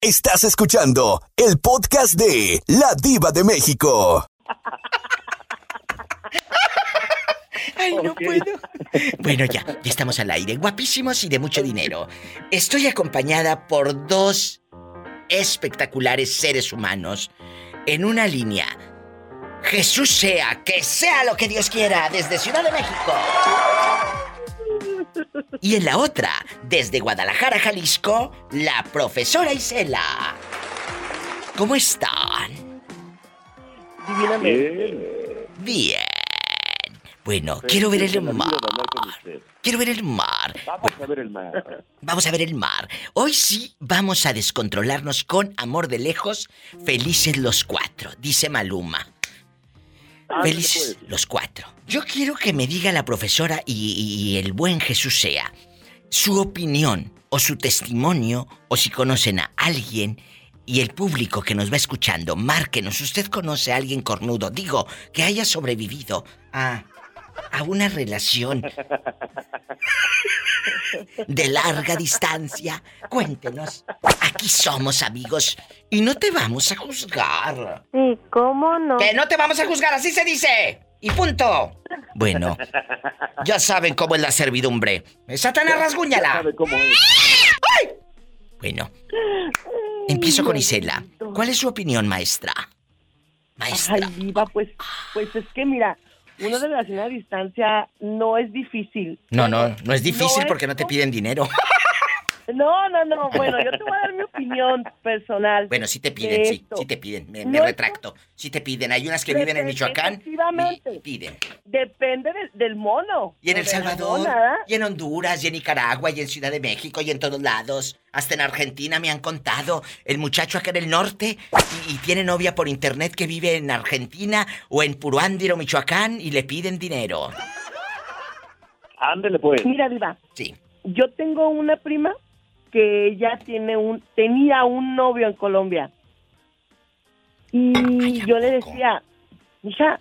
Estás escuchando el podcast de La Diva de México. Ay, no puedo. Bueno, ya, ya estamos al aire. Guapísimos y de mucho dinero. Estoy acompañada por dos espectaculares seres humanos en una línea. Jesús sea, que sea lo que Dios quiera, desde Ciudad de México. Y en la otra, desde Guadalajara, Jalisco, la profesora Isela. ¿Cómo están? Divinamente. Bien. Bueno, quiero ver el mar. Quiero ver el mar. Vamos a ver el mar. Vamos a ver el mar. Hoy sí vamos a descontrolarnos con amor de lejos, felices los cuatro, dice Maluma. Felices los cuatro. Yo quiero que me diga la profesora y, y el buen Jesús sea su opinión o su testimonio o si conocen a alguien y el público que nos va escuchando, márquenos. ¿Usted conoce a alguien cornudo? Digo, que haya sobrevivido a, a una relación de larga distancia. Cuéntenos. Aquí somos amigos y no te vamos a juzgar. Sí, ¿cómo no? Que no te vamos a juzgar, así se dice. Y punto. Bueno, ya saben cómo es la servidumbre. Satanás, rasguñala. ¡Ay! Bueno, empiezo con Isela. ¿Cuál es su opinión, maestra? Ay, Diva, pues, pues es que mira, una relación a distancia no es difícil. No, no, no es difícil No, porque no te piden dinero. *laughs* No, no, no, bueno, yo te voy a dar mi opinión personal. *laughs* Bueno, sí te de piden, sí, sí te piden. Me, me No, retracto. Sí te piden. Hay unas que viven en Michoacán Efectivamente. y piden. Depende del- del mono. Y en El de Salvador, y en Honduras, y en Nicaragua, y en Ciudad de México, y en todos lados. Hasta en Argentina me han contado. El muchacho acá en el norte y, y tiene novia por internet que vive en Argentina o en Puruándiro, Michoacán, y le piden dinero. Ándele pues. Mira, Diva. Sí. Yo tengo una prima que ya tiene un, tenía un novio en Colombia. Y yo le decía, hija,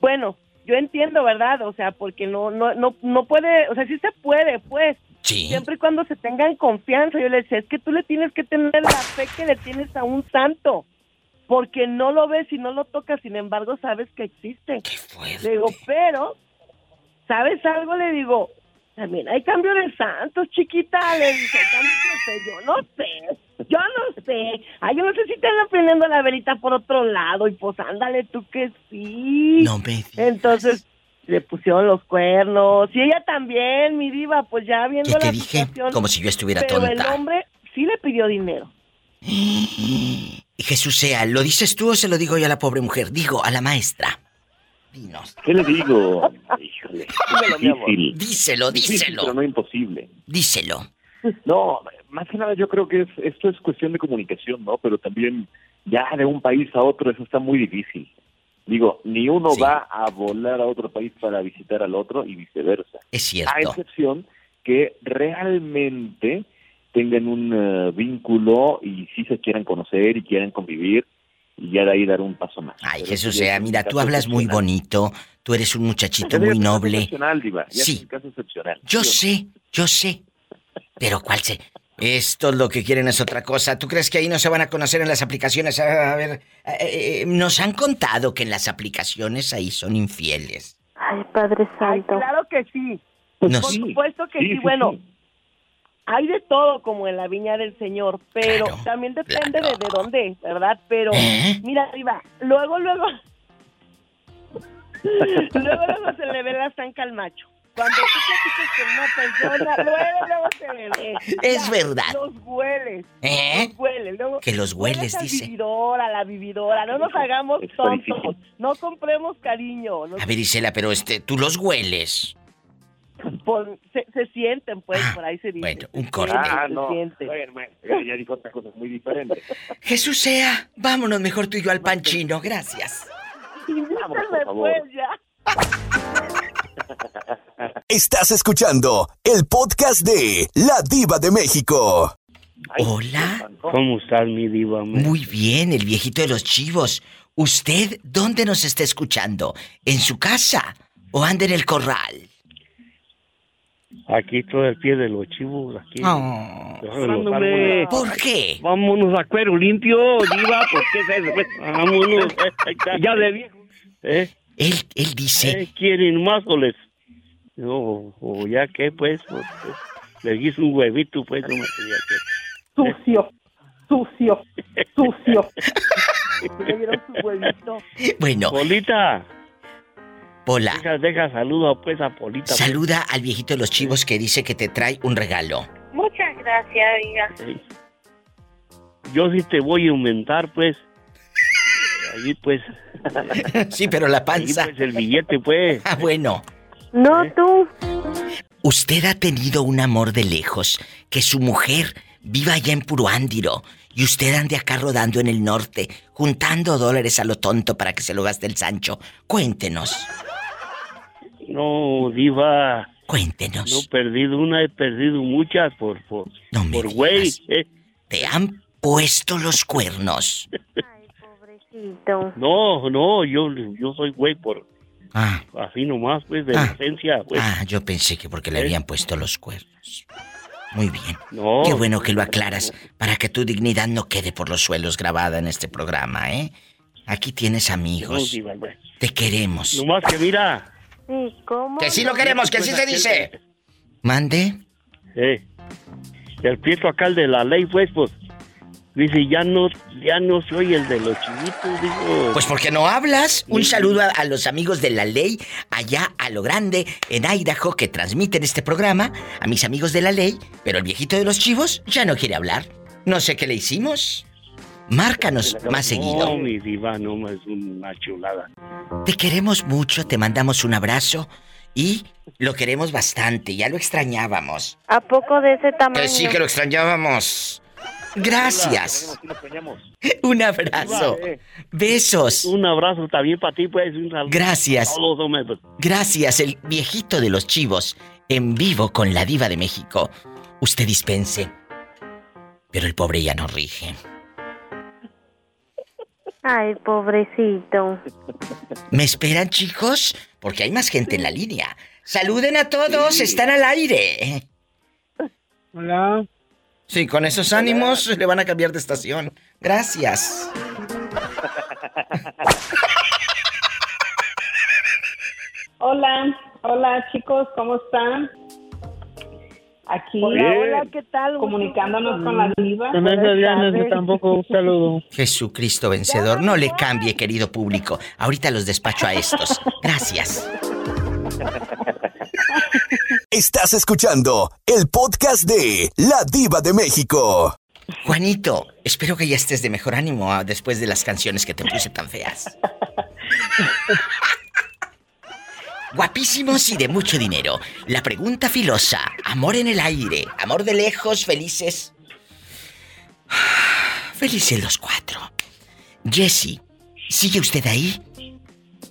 bueno, yo entiendo, ¿verdad? O sea, porque no, no, no, no puede, o sea, sí se puede, pues. Sí. Siempre y cuando se tengan confianza. Yo le decía, es que tú le tienes que tener la fe que le tienes a un santo. Porque no lo ves y no lo tocas, sin embargo, sabes que existe. Le digo, pero, ¿sabes algo? Le digo, también hay cambio de santos, chiquita. Le dije. Yo no sé, yo no sé. Ay, yo no sé si te anda prendiendo la verita por otro lado. Y pues ándale tú que sí. No me Entonces le pusieron los cuernos. Y ella también, mi diva, pues ya viendo ¿Qué te la dije? situación. Como si yo estuviera pero el hombre sí le pidió dinero. *gasps* Y Jesús sea, ¿lo dices tú o se lo digo yo a la pobre mujer? Digo, a la maestra. Dinos. ¿Qué le digo? *laughs* Difícil. Díselo, Difícil, díselo. pero no imposible. Díselo. *laughs* No, más que nada yo creo que es, esto es cuestión de comunicación, ¿no? Pero también ya de un país a otro eso está muy difícil. Digo, ni uno va a volar a otro país para visitar al otro y viceversa. Es cierto. A excepción que realmente tengan un eh, vínculo y sí se quieran conocer y quieran convivir y ya de ahí dar un paso más. Ay, Pero Jesús sea, un mira, tú hablas muy bonito, tú eres un muchachito muy noble. excepcional, Diva, ya Sí. es un caso excepcional. Yo sé, yo sé. Pero ¿cuál sé? Esto lo que quieren es otra cosa. ¿Tú crees que ahí no se van a conocer en las aplicaciones? A ver, eh, eh, nos han contado que en las aplicaciones ahí son infieles. Ay, Padre Ay, Santo. claro que sí. No, Por sí. supuesto que Sí, sí, sí, bueno. Hay de todo como en la viña del Señor, pero también depende de, de dónde, ¿verdad? Pero ¿Eh? mira, arriba, luego, luego, *laughs* luego, luego se le ve la zanca al macho. Cuando tú platicas con una persona, luego, luego se le ve. Es Ya, verdad. Los hueles. ¿Eh? Los hueles. Luego, Que los hueles, dice. vividor, a la vividora. No nos hagamos tontos. No compremos cariño. No- A ver, Isela, pero este, tú los hueles. Por- se, se sienten, pues, por ahí se dice. Bueno, un corte. Ah, se no. sienten. Bueno, bueno, ya, dijo otra cosa muy diferente. *laughs* Jesús sea, vámonos mejor tú y yo al pan chino, gracias. Invítenme, favor. pues, ya. *laughs* Estás escuchando el podcast de La Diva de México. Hola. ¿Cómo estás, mi diva? Muy bien, el viejito de los chivos. ¿Usted dónde nos está escuchando? ¿En su casa o anda en el corral? Aquí estoy al pie de los chivos, aquí. Oh. De los árboles. ¿Por qué? Vámonos a cuero limpio, diva, ¿por qué es eso? pues? Vámonos. *laughs* ya de viejo. ¿Eh? Él, él dice... ¿Eh? ¿Quieren más o les...? No, o ya que, pues, pues, les hice un huevito, pues, no me quería que... Sucio, sucio, *laughs* sucio. *laughs* Le dieron su huevito. Bueno. Polita. Pola. Deja, deja saludo, pues, a Polita. pues. Saluda al viejito de los chivos que dice que te trae un regalo. Muchas gracias, amiga. Sí. Yo sí te voy a aumentar, pues. Allí, pues. Sí, pero la panza. Allí, pues, el billete, pues. Ah, bueno. No tú. Usted ha tenido un amor de lejos, que su mujer viva allá en Puruándiro y usted ande acá rodando en el norte, juntando dólares a lo tonto para que se lo gaste el Sancho. Cuéntenos. No, diva. Cuéntenos. No he perdido una, he perdido muchas por, por, por güey. eh. Te han puesto los cuernos. No, no, yo, yo soy güey por... Ah. Así nomás, pues, de Ah. licencia, pues. Ah, yo pensé que porque le habían puesto los cuernos. Muy bien. No. Qué bueno que lo aclaras para que tu dignidad no quede por los suelos grabada en este programa, ¿eh? Aquí tienes No, amigos. diva, güey. Te queremos. Nomás que mira. Sí, ¿cómo? Que sí lo queremos, que sí se dice. Mande. Eh, el prieto acá, el de la ley, pues, pues, dice, ya no, ya no soy el de los chivitos, digo. Pues porque no hablas. Un saludo a, a los amigos de la ley allá a lo grande en Idaho que transmiten este programa, a mis amigos de la ley, pero el viejito de los chivos ya no quiere hablar. No sé qué le hicimos. Márcanos más seguido. No, mi diva, no, es una chulada. Te queremos mucho, te mandamos un abrazo y lo queremos bastante, ya lo extrañábamos. ¿A poco de ese tamaño? Que sí que lo extrañábamos. Gracias. *laughs* Un abrazo. Besos. Un abrazo también para ti, pues. Un. Gracias. Gracias, el viejito de los chivos, en vivo con la diva de México. Usted dispense. Pero el pobre ya no rige. Ay, pobrecito. ¿Me esperan, chicos? Porque hay más gente en la línea. Saluden a todos, están al aire. Hola. Sí, con esos ánimos le van a cambiar de estación. Gracias. Hola, hola chicos, ¿cómo están? Aquí, Hola, hola, ¿qué tal? Comunicándonos con la diva. Con viernes tampoco un saludo. *laughs* Jesucristo vencedor, no le cambie, querido público. Ahorita los despacho a estos. Gracias. Estás escuchando el podcast de La Diva de México. Juanito, espero que ya estés de mejor ánimo ah, después de las canciones que te puse tan feas. *laughs* Guapísimos y de mucho dinero. La pregunta filosa. Amor en el aire. Amor de lejos, felices. *sighs* Felices los cuatro. Jesse, ¿sigue usted ahí?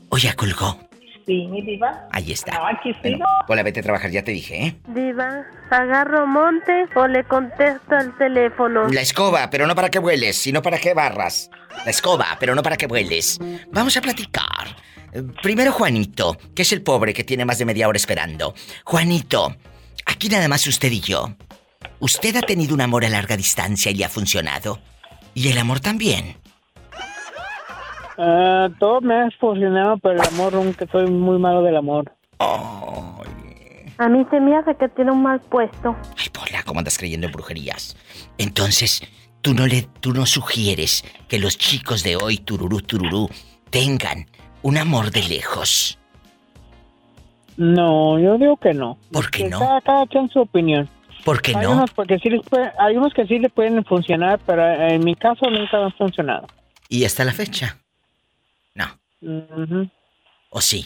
¿O ya colgó? Sí, mi diva. Ahí está. No, aquí sigo. Hola, vete a trabajar, ya te dije, ¿eh? Diva, ¿agarro monte o le contesto al teléfono? La escoba, pero no para que vueles, sino para que barras. La escoba, pero no para que vueles. Vamos a platicar. Primero Juanito, que es el pobre que tiene más de media hora esperando. Juanito, aquí nada más usted y yo. ¿Usted ha tenido un amor a larga distancia y le ha funcionado? ¿Y el amor también? Ah, todo me ha funcionado, pero el amor nunca soy muy malo del amor. A mí se me hace que tiene un mal puesto. ¿Cómo andas creyendo en brujerías? Entonces, tú no le, tú no sugieres que los chicos de hoy, tururú, tururú, tengan un amor de lejos. No, yo digo que no. ¿Por qué no? Cada, cada quien su opinión. ¿Por qué hay no? Unos porque sí les puede- hay unos que sí le pueden funcionar, pero en mi caso nunca han funcionado. ¿Y hasta la fecha? Ujú. ¿O sí?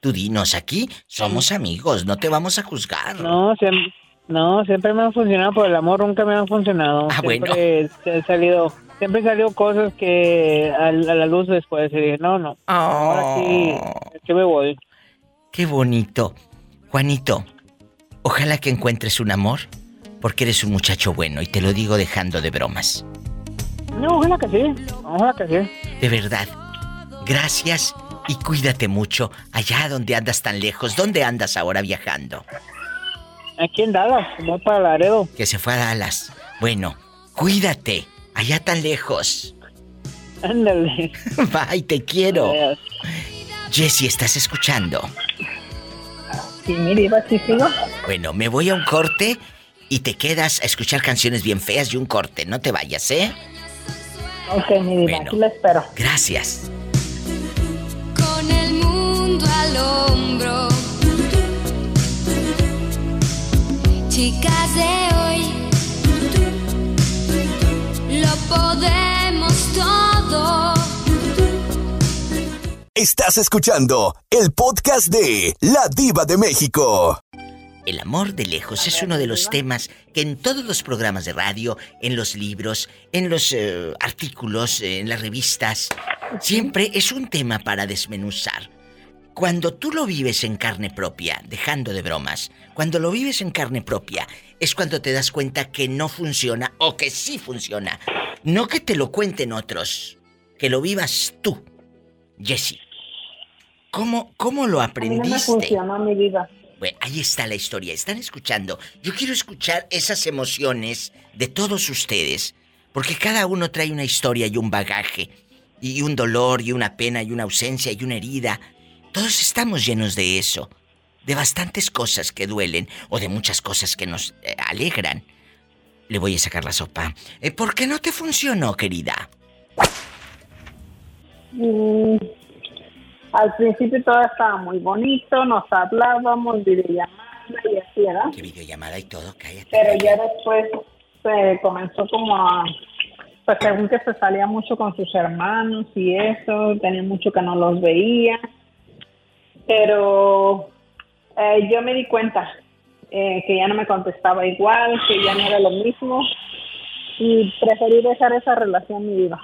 Tú dinos, aquí somos amigos, no te vamos a juzgar. No, siempre, no, siempre me han funcionado, por el amor nunca me han funcionado. Ah, bueno. siempre he salido, siempre he salido cosas que a, a la luz después y dije, no, no, ahora sí, aquí me voy. Qué bonito. Juanito, ojalá que encuentres un amor, porque eres un muchacho bueno y te lo digo dejando de bromas. No, ojalá que sí, ojalá que sí. De verdad. Gracias y cuídate mucho allá donde andas tan lejos. ¿Dónde andas ahora viajando? Aquí en Dallas, voy para Laredo. Que se fue a Dallas. Bueno, cuídate. Allá tan lejos. Ándale. *laughs* Bye, te quiero. Jessy, ¿estás escuchando? Sí, mi diva, sí sigo. Bueno, me voy a un corte y te quedas a escuchar canciones bien feas y un corte. No te vayas, ¿eh? Ok, mi diva, Bueno. aquí la espero. Gracias. Con el mundo al hombro. Chicas de hoy, podemos todo. Estás escuchando el podcast de La Diva de México. El amor de lejos es uno de los temas que en todos los programas de radio, en los libros, en los eh, artículos, en las revistas, siempre es un tema para desmenuzar. Cuando tú lo vives en carne propia, dejando de bromas, cuando lo vives en carne propia, es cuando te das cuenta que no funciona o que sí funciona. No que te lo cuenten otros, que lo vivas tú. Jessie, ¿cómo, cómo lo no me aprendiste? mi vida. Bueno, ahí está la historia. Están escuchando. Yo quiero escuchar esas emociones de todos ustedes. Porque cada uno trae una historia y un bagaje. Y un dolor y una pena y una ausencia y una herida. Todos estamos llenos de eso. De bastantes cosas que duelen o de muchas cosas que nos eh, alegran. Le voy a sacar la sopa. Eh, ¿Por qué no te funcionó, querida? Mm, al principio todo estaba muy bonito, nos hablábamos, videollamada y así, ¿verdad? Qué videollamada y todo, cállate. Pero ya después se comenzó como a... Pues según que se salía mucho con sus hermanos y eso, tenía mucho que no los veía. Pero eh, yo me di cuenta eh, que ya no me contestaba igual, que ya no era lo mismo. Y preferí dejar esa relación mi vida.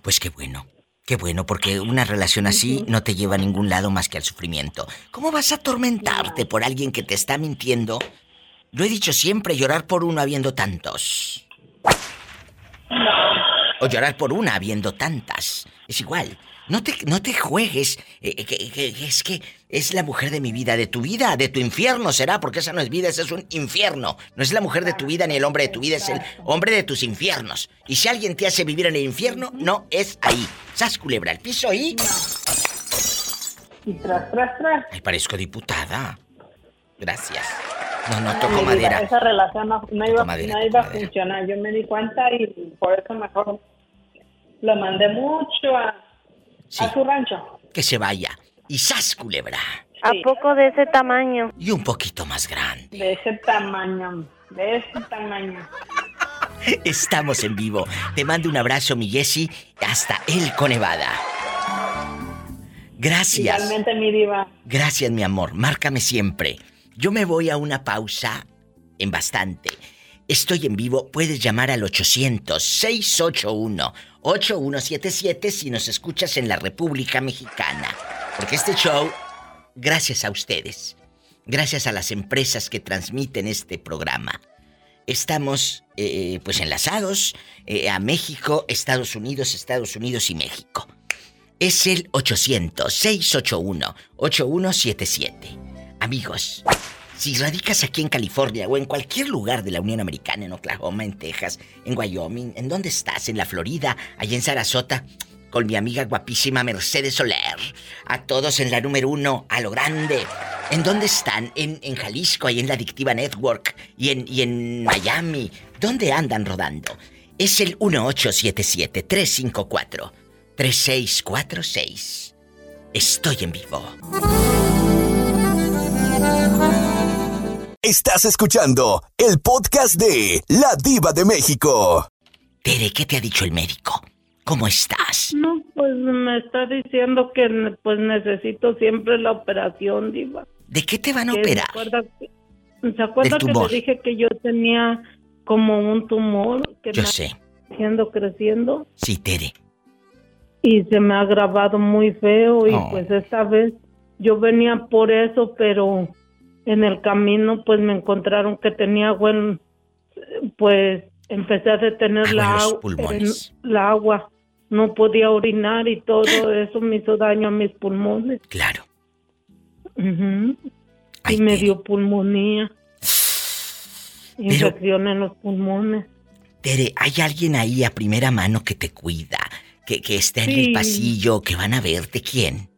Pues qué bueno. Qué bueno, porque una relación así no te lleva a ningún lado más que al sufrimiento. ¿Cómo vas a atormentarte por alguien que te está mintiendo? Lo he dicho siempre, llorar por uno habiendo tantos. O llorar por una habiendo tantas. Es igual. No te, no te juegues. eh, que- que- es que es la mujer de mi vida, de tu vida, de tu infierno será, porque esa no es vida, ese es un infierno. No es la mujer de tu vida ni el hombre de tu vida, es el hombre de tus infiernos. Y si alguien te hace vivir en el infierno, no es ahí. Sas culebra al piso y. Y tras, tras, tras. Ay, parezco diputada. Gracias. No, no toco madera. Esa relación no, no iba, madera, no iba a funcionar. Yo me di cuenta y por eso mejor lo mandé mucho a, a su rancho. Que se vaya. Y sas culebra. ¿A poco de ese tamaño? Y un poquito más grande. De ese tamaño, de ese tamaño. *laughs* Estamos en vivo. Te mando un abrazo, mi Jessy, hasta El Nevada. Gracias. Igualmente mi diva. Gracias, mi amor. Márcame siempre. Yo me voy a una pausa en bastante. Estoy en vivo. Puedes llamar al 800-681-8177 si nos escuchas en la República Mexicana. Porque este show, gracias a ustedes, gracias a las empresas que transmiten este programa, estamos eh, pues enlazados eh, a México, Estados Unidos, Estados Unidos y México. Es el 800-681-8177. Amigos, si radicas aquí en California o en cualquier lugar de la Unión Americana, en Oklahoma, en Texas, en Wyoming, ¿en dónde estás? En la Florida, allá en Sarasota, con mi amiga guapísima Mercedes Soler. A todos en la número uno, a lo grande. ¿En dónde están? En, Jalisco, ahí en la Adictiva Network y en, y en Miami. ¿Dónde andan rodando? Es el 1877-354-3646. Estoy en vivo. Estás escuchando el podcast de La Diva de México. Tere, ¿qué te ha dicho el médico? ¿Cómo estás? No, pues me está diciendo que pues necesito siempre la operación, diva. ¿De qué te van a operar? ¿Se acuerda, que- ¿se acuerda Del que tumor. le dije que yo tenía como un tumor que Yo me sé. ha creciendo, creciendo Sí, Tere. y se me ha agravado muy feo y Oh. pues esta vez yo venía por eso, pero en el camino pues me encontraron que tenía buen pues empecé a detener la, en la agua, no podía orinar y todo eso me hizo daño a mis pulmones. Claro. Y me dio pulmonía. Infección en los pulmones. Tere, ¿hay alguien ahí a primera mano que te cuida? Que, que está en el pasillo, que van a verte. ¿Quién?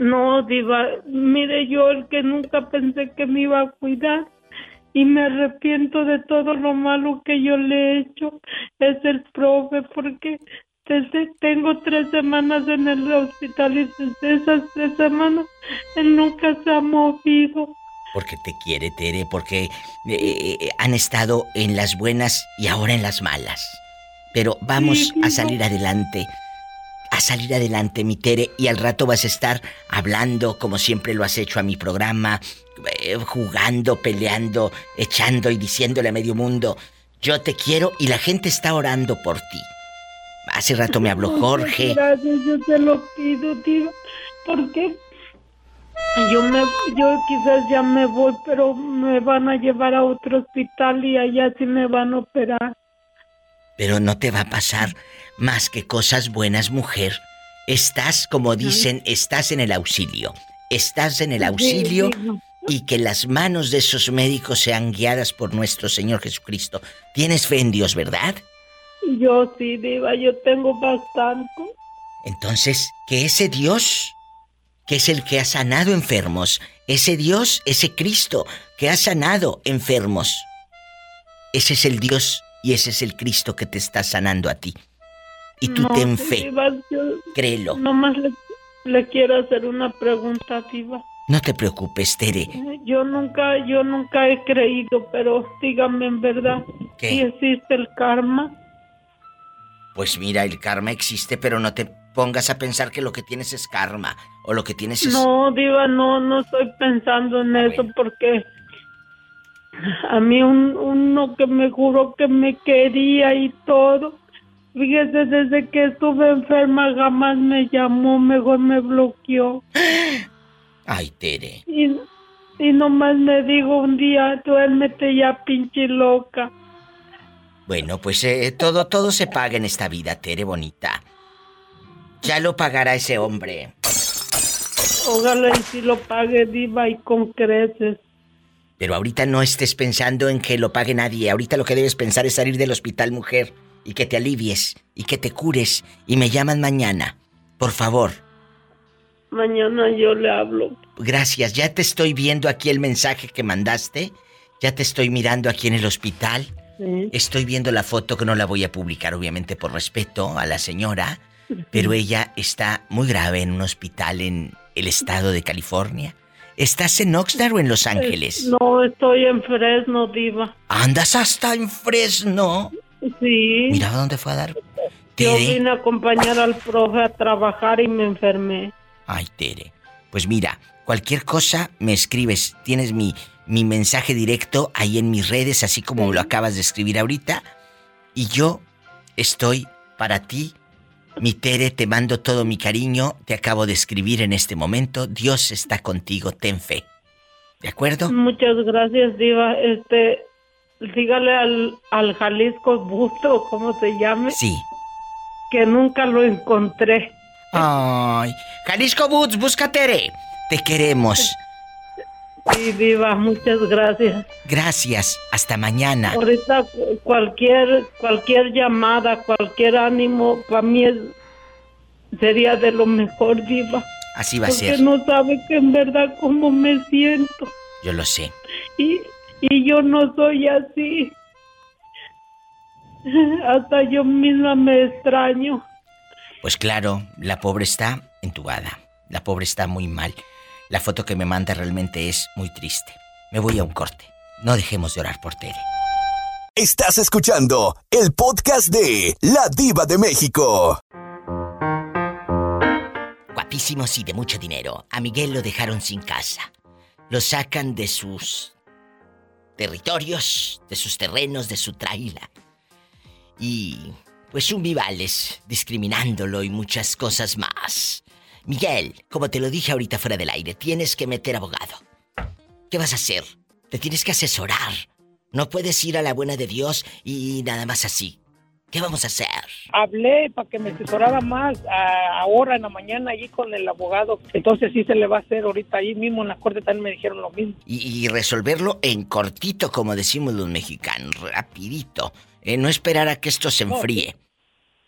No, Diva, mire, yo el que nunca pensé que me iba a cuidar y me arrepiento de todo lo malo que yo le he hecho es el profe, porque desde tengo tres semanas en el hospital y desde esas tres semanas él nunca se ha movido. Porque te quiere, Tere, porque eh, eh, han estado en las buenas y ahora en las malas. Pero vamos Sí, a salir adelante. A salir adelante, mi Tere, y al rato vas a estar hablando como siempre lo has hecho a mi programa, eh, jugando, peleando, echando y diciéndole a medio mundo, yo te quiero y la gente está orando por ti. Hace rato me habló *laughs* Jorge. Gracias, yo te lo pido, Diva, porque yo me, yo quizás ya me voy, pero me van a llevar a otro hospital y allá sí me van a operar. Pero no te va a pasar más que cosas buenas, mujer. Estás, como dicen, estás en el auxilio. Estás en el auxilio y que las manos de esos médicos sean guiadas por nuestro Señor Jesucristo. Tienes fe en Dios, ¿verdad? Yo sí, Diva, yo tengo bastante. Entonces, que ese Dios, que es el que ha sanado enfermos, ese Dios, ese Cristo que ha sanado enfermos, ese es el Dios y ese es el Cristo que te está sanando a ti. Y tú No, ten fe, Diva, yo créelo. nomás le, le quiero hacer una pregunta, Diva. No te preocupes, Tere. Yo nunca, yo nunca he creído, pero dígame en verdad, ¿Qué? si existe el karma. Pues mira, el karma existe, pero no te pongas a pensar que lo que tienes es karma o lo que tienes es... No, Diva, no, no estoy pensando en eso porque a mí un, uno que me juró que me quería y todo, fíjese, desde que estuve enferma jamás me llamó, mejor me bloqueó. Ay, Tere. Y, y nomás me dijo un día, duérmete ya, pinche loca. Bueno, pues eh, todo, todo se paga en esta vida, Tere bonita. Ya lo pagará ese hombre. Ojalá y si lo pague, Diva, y con creces. Pero ahorita no estés pensando en que lo pague nadie. Ahorita lo que debes pensar es salir del hospital, mujer, y que te alivies, y que te cures, y me llaman mañana. Por favor. Mañana yo le hablo. Gracias. Ya te estoy viendo aquí el mensaje que mandaste. Ya te estoy mirando aquí en el hospital. Sí. Estoy viendo la foto que no la voy a publicar, obviamente, por respeto a la señora. Pero ella está muy grave en un hospital en el estado de California. ¿Estás en Oxnard o en Los Ángeles? No, estoy en Fresno, Diva. ¿Andas hasta en Fresno? Sí. Mira dónde fue a dar. Yo Tere. vine a acompañar al profe a trabajar y me enfermé. Ay, Tere. Pues mira, cualquier cosa me escribes. Tienes mi, mi mensaje directo ahí en mis redes, así como lo acabas de escribir ahorita. Y yo estoy para ti. Mi Tere, te mando todo mi cariño. Te acabo de escribir en este momento. Dios está contigo, ten fe. ¿De acuerdo? Muchas gracias, Diva. Este, dígale al, al Jalisco Busto, ¿cómo se llame? Sí. Que nunca lo encontré. Ay. Jalisco Boots, busca Tere. Te queremos. Sí, Diva, muchas gracias. Gracias. Hasta mañana. Ahorita cu- cualquier cualquier llamada, cualquier ánimo, para mí es, sería de lo mejor, Diva. Así va a porque ser. no sabe que en verdad cómo me siento. Yo lo sé. Y, y yo no soy así. Hasta yo misma me extraño. Pues claro, la pobre está entubada. La pobre está muy mal. La foto que me manda realmente es muy triste. Me voy a un corte. No dejemos de orar por Tere. Estás escuchando el podcast de La Diva de México. Guapísimos y de mucho dinero. A Miguel lo dejaron sin casa. Lo sacan de sus territorios, de sus terrenos, de su traila. Y pues un vivales discriminándolo y muchas cosas más. Miguel, como te lo dije ahorita fuera del aire, tienes que meter abogado. ¿Qué vas a hacer? Te tienes que asesorar. No puedes ir a la buena de Dios y nada más así. ¿Qué vamos a hacer? Hablé para que me asesorara más a- ahora en la mañana allí con el abogado. Entonces sí se le va a hacer ahorita ahí mismo en la corte también me dijeron lo mismo. Y, y resolverlo en cortito, como decimos los mexicanos, rapidito. Eh, no esperar a que esto se No, enfríe.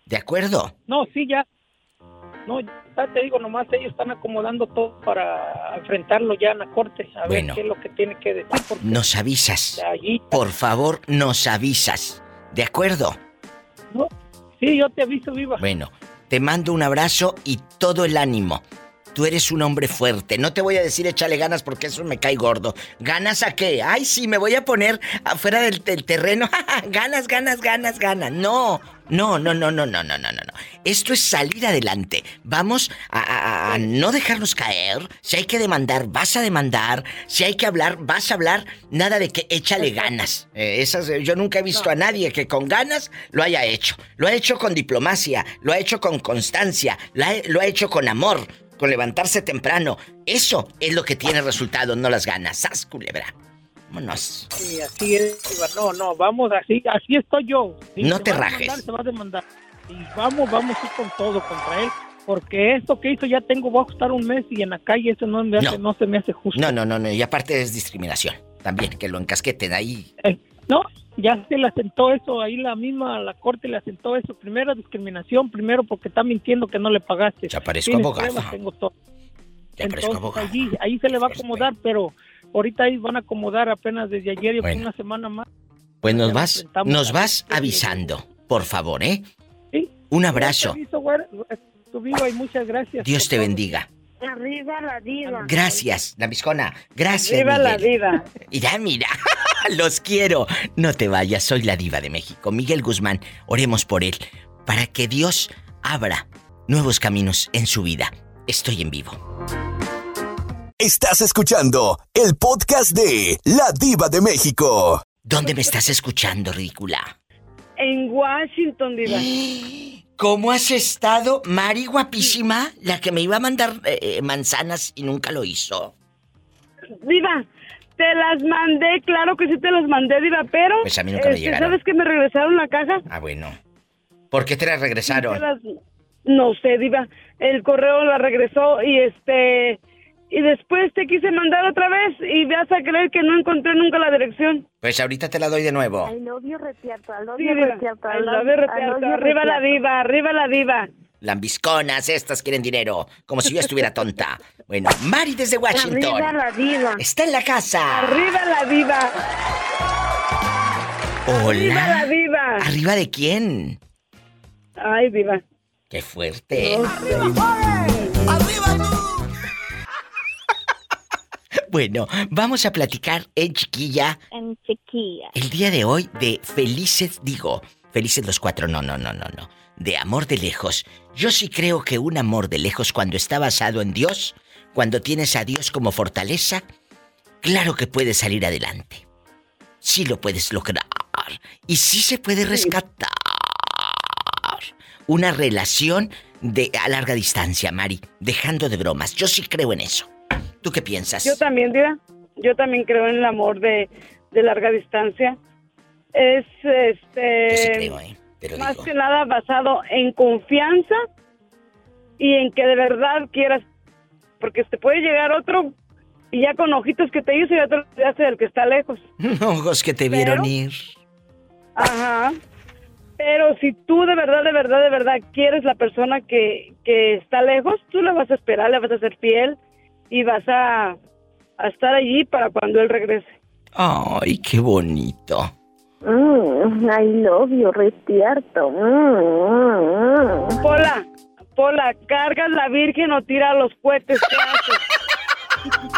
¿De acuerdo? No, sí, ya. No, ya te digo, nomás ellos están acomodando todo para enfrentarlo ya en la corte. A Bueno. ver qué es lo que tiene que decir. Porque Nos avisas. allí, Por favor, nos avisas. ¿De acuerdo? sí, yo te aviso, viva. Bueno, te mando un abrazo y todo el ánimo. Tú eres un hombre fuerte. No te voy a decir échale ganas porque eso me cae gordo. ¿Ganas a qué? Ay, sí, me voy a poner afuera del, del terreno. *laughs* ganas, ganas, ganas, ganas. No, no, no, no, no, no, no, no, no. no. Esto es salir adelante. Vamos a, a- a no dejarnos caer. Si hay que demandar, vas a demandar. Si hay que hablar, vas a hablar. Nada de que échale ganas. Eh, esas, eh, yo nunca he visto a nadie que con ganas lo haya hecho. Lo ha hecho con diplomacia, lo ha hecho con constancia, lo ha, lo ha hecho con amor, con levantarse temprano. Eso es lo que tiene resultado, no las ganas. ¡Sas, culebra! Vámonos. Sí, así es. No, no, vamos así, así estoy yo. Sí, No te rajes. demandar, se va a demandar. Y vamos, vamos a ir con todo contra él. Porque esto que hizo ya tengo, voy a estar un mes y en la calle eso no, me hace, no. se me hace justo. No, no, no, no. Y aparte es discriminación. También, que lo encasqueten ahí. No, ya se le asentó eso, ahí la misma, la corte le asentó eso. Primero discriminación, primero porque está mintiendo que no le pagaste. Ya parezco abogado. pruebas, tengo todo. Ya Entonces, abogado. allí, ahí se le va a acomodar, pero ahorita ahí van a acomodar apenas desde ayer y Bueno. una semana más. Pues nos vas, nos vas avisando, por favor, ¿eh? Sí. Un abrazo. Tu viva y muchas gracias. Dios te bendiga. Arriba la diva. Gracias, la biscona. Gracias, Arriba la diva. *laughs* Mira, mira. *laughs* Los quiero. No te vayas, soy la diva de México. Miguel Guzmán, oremos por él, para que Dios abra nuevos caminos en su vida. Estoy en vivo. Estás escuchando el podcast de La Diva de México. ¿Dónde me estás escuchando, ridícula? En Washington, diva. *gasps* ¿Cómo has estado, Mari guapísima? La que me iba a mandar eh, manzanas y nunca lo hizo. Diva, te las mandé, claro que sí te las mandé, diva, pero... Pues a mí nunca me este, llegaron. ¿Sabes que me regresaron la caja? Ah, bueno. ¿Por qué te la regresaron? Te las- No sé, diva. El correo la regresó y este... Y después te quise mandar otra vez y vas a creer que no encontré nunca la dirección. Pues ahorita te la doy de nuevo. I love you, Retiarto. I love Sí, you, diva. Retiarto. I love you, Retiarto. Arriba la diva, arriba la diva. Lambisconas, estas quieren dinero. Como si yo estuviera tonta. Bueno, Mari desde Washington. Arriba la diva. Está en la casa. Arriba la diva. Arriba la Hola. diva. ¿Arriba de quién? Ay, diva. Qué fuerte. Bueno, vamos a platicar en chiquilla En chiquilla. el día de hoy de felices, digo, felices los cuatro, no, no, no, no, no, de amor de lejos. Yo sí creo que un amor de lejos cuando está basado en Dios, cuando tienes a Dios como fortaleza, claro que puedes salir adelante. Sí lo puedes lograr. Y sí se puede rescatar una relación de a larga distancia, Mari, dejando de bromas. Yo sí creo en eso. ¿Tú qué piensas? Yo también, diva. Yo también creo en el amor de, de larga distancia. Es, este... Yo sí creo, ¿eh? Pero más digo, que nada basado en confianza y en que de verdad quieras, porque te puede llegar otro y ya con ojitos que te hizo y otro te hace del que está lejos. *laughs* ojos que te vieron Pero- ir. Ajá. Pero si tú de verdad, de verdad, de verdad quieres la persona que, que está lejos, tú la vas a esperar, le vas a ser fiel y vas a, a estar allí para cuando él regrese. Ay, qué bonito. Mm, I love you, respierto. Mm, mm, mm. Pola, Pola, ¿cargas la virgen o tira los cohetes? ¿Qué haces? *laughs*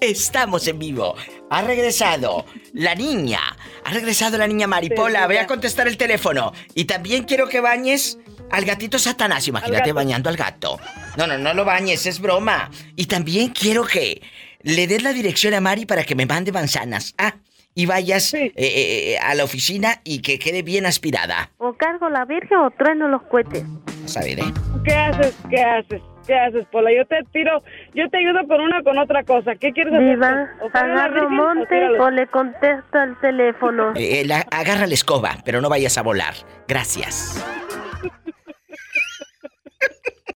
Estamos en vivo. Ha regresado la niña. Ha regresado la niña Maripola. Voy a contestar el teléfono. Y también quiero que bañes al gatito Satanás. Imagínate bañando al gato. No, no, no lo bañes, es broma. Y también quiero que le des la dirección a Mari para que me mande manzanas. Ah, y vayas eh, eh, a la oficina y que quede bien aspirada. O cargo la virgen o trueno los cohetes. Vas a ver, ¿eh? ¿Qué haces? ¿Qué haces? ¿Qué haces, Pola? Yo te tiro, yo te ayudo con una con otra cosa. ¿Qué quieres hacer? ¿O la agarro virgen o monte tíralo? o le contesto al teléfono. Eh, eh, la- agarra la escoba, pero no vayas a volar. Gracias.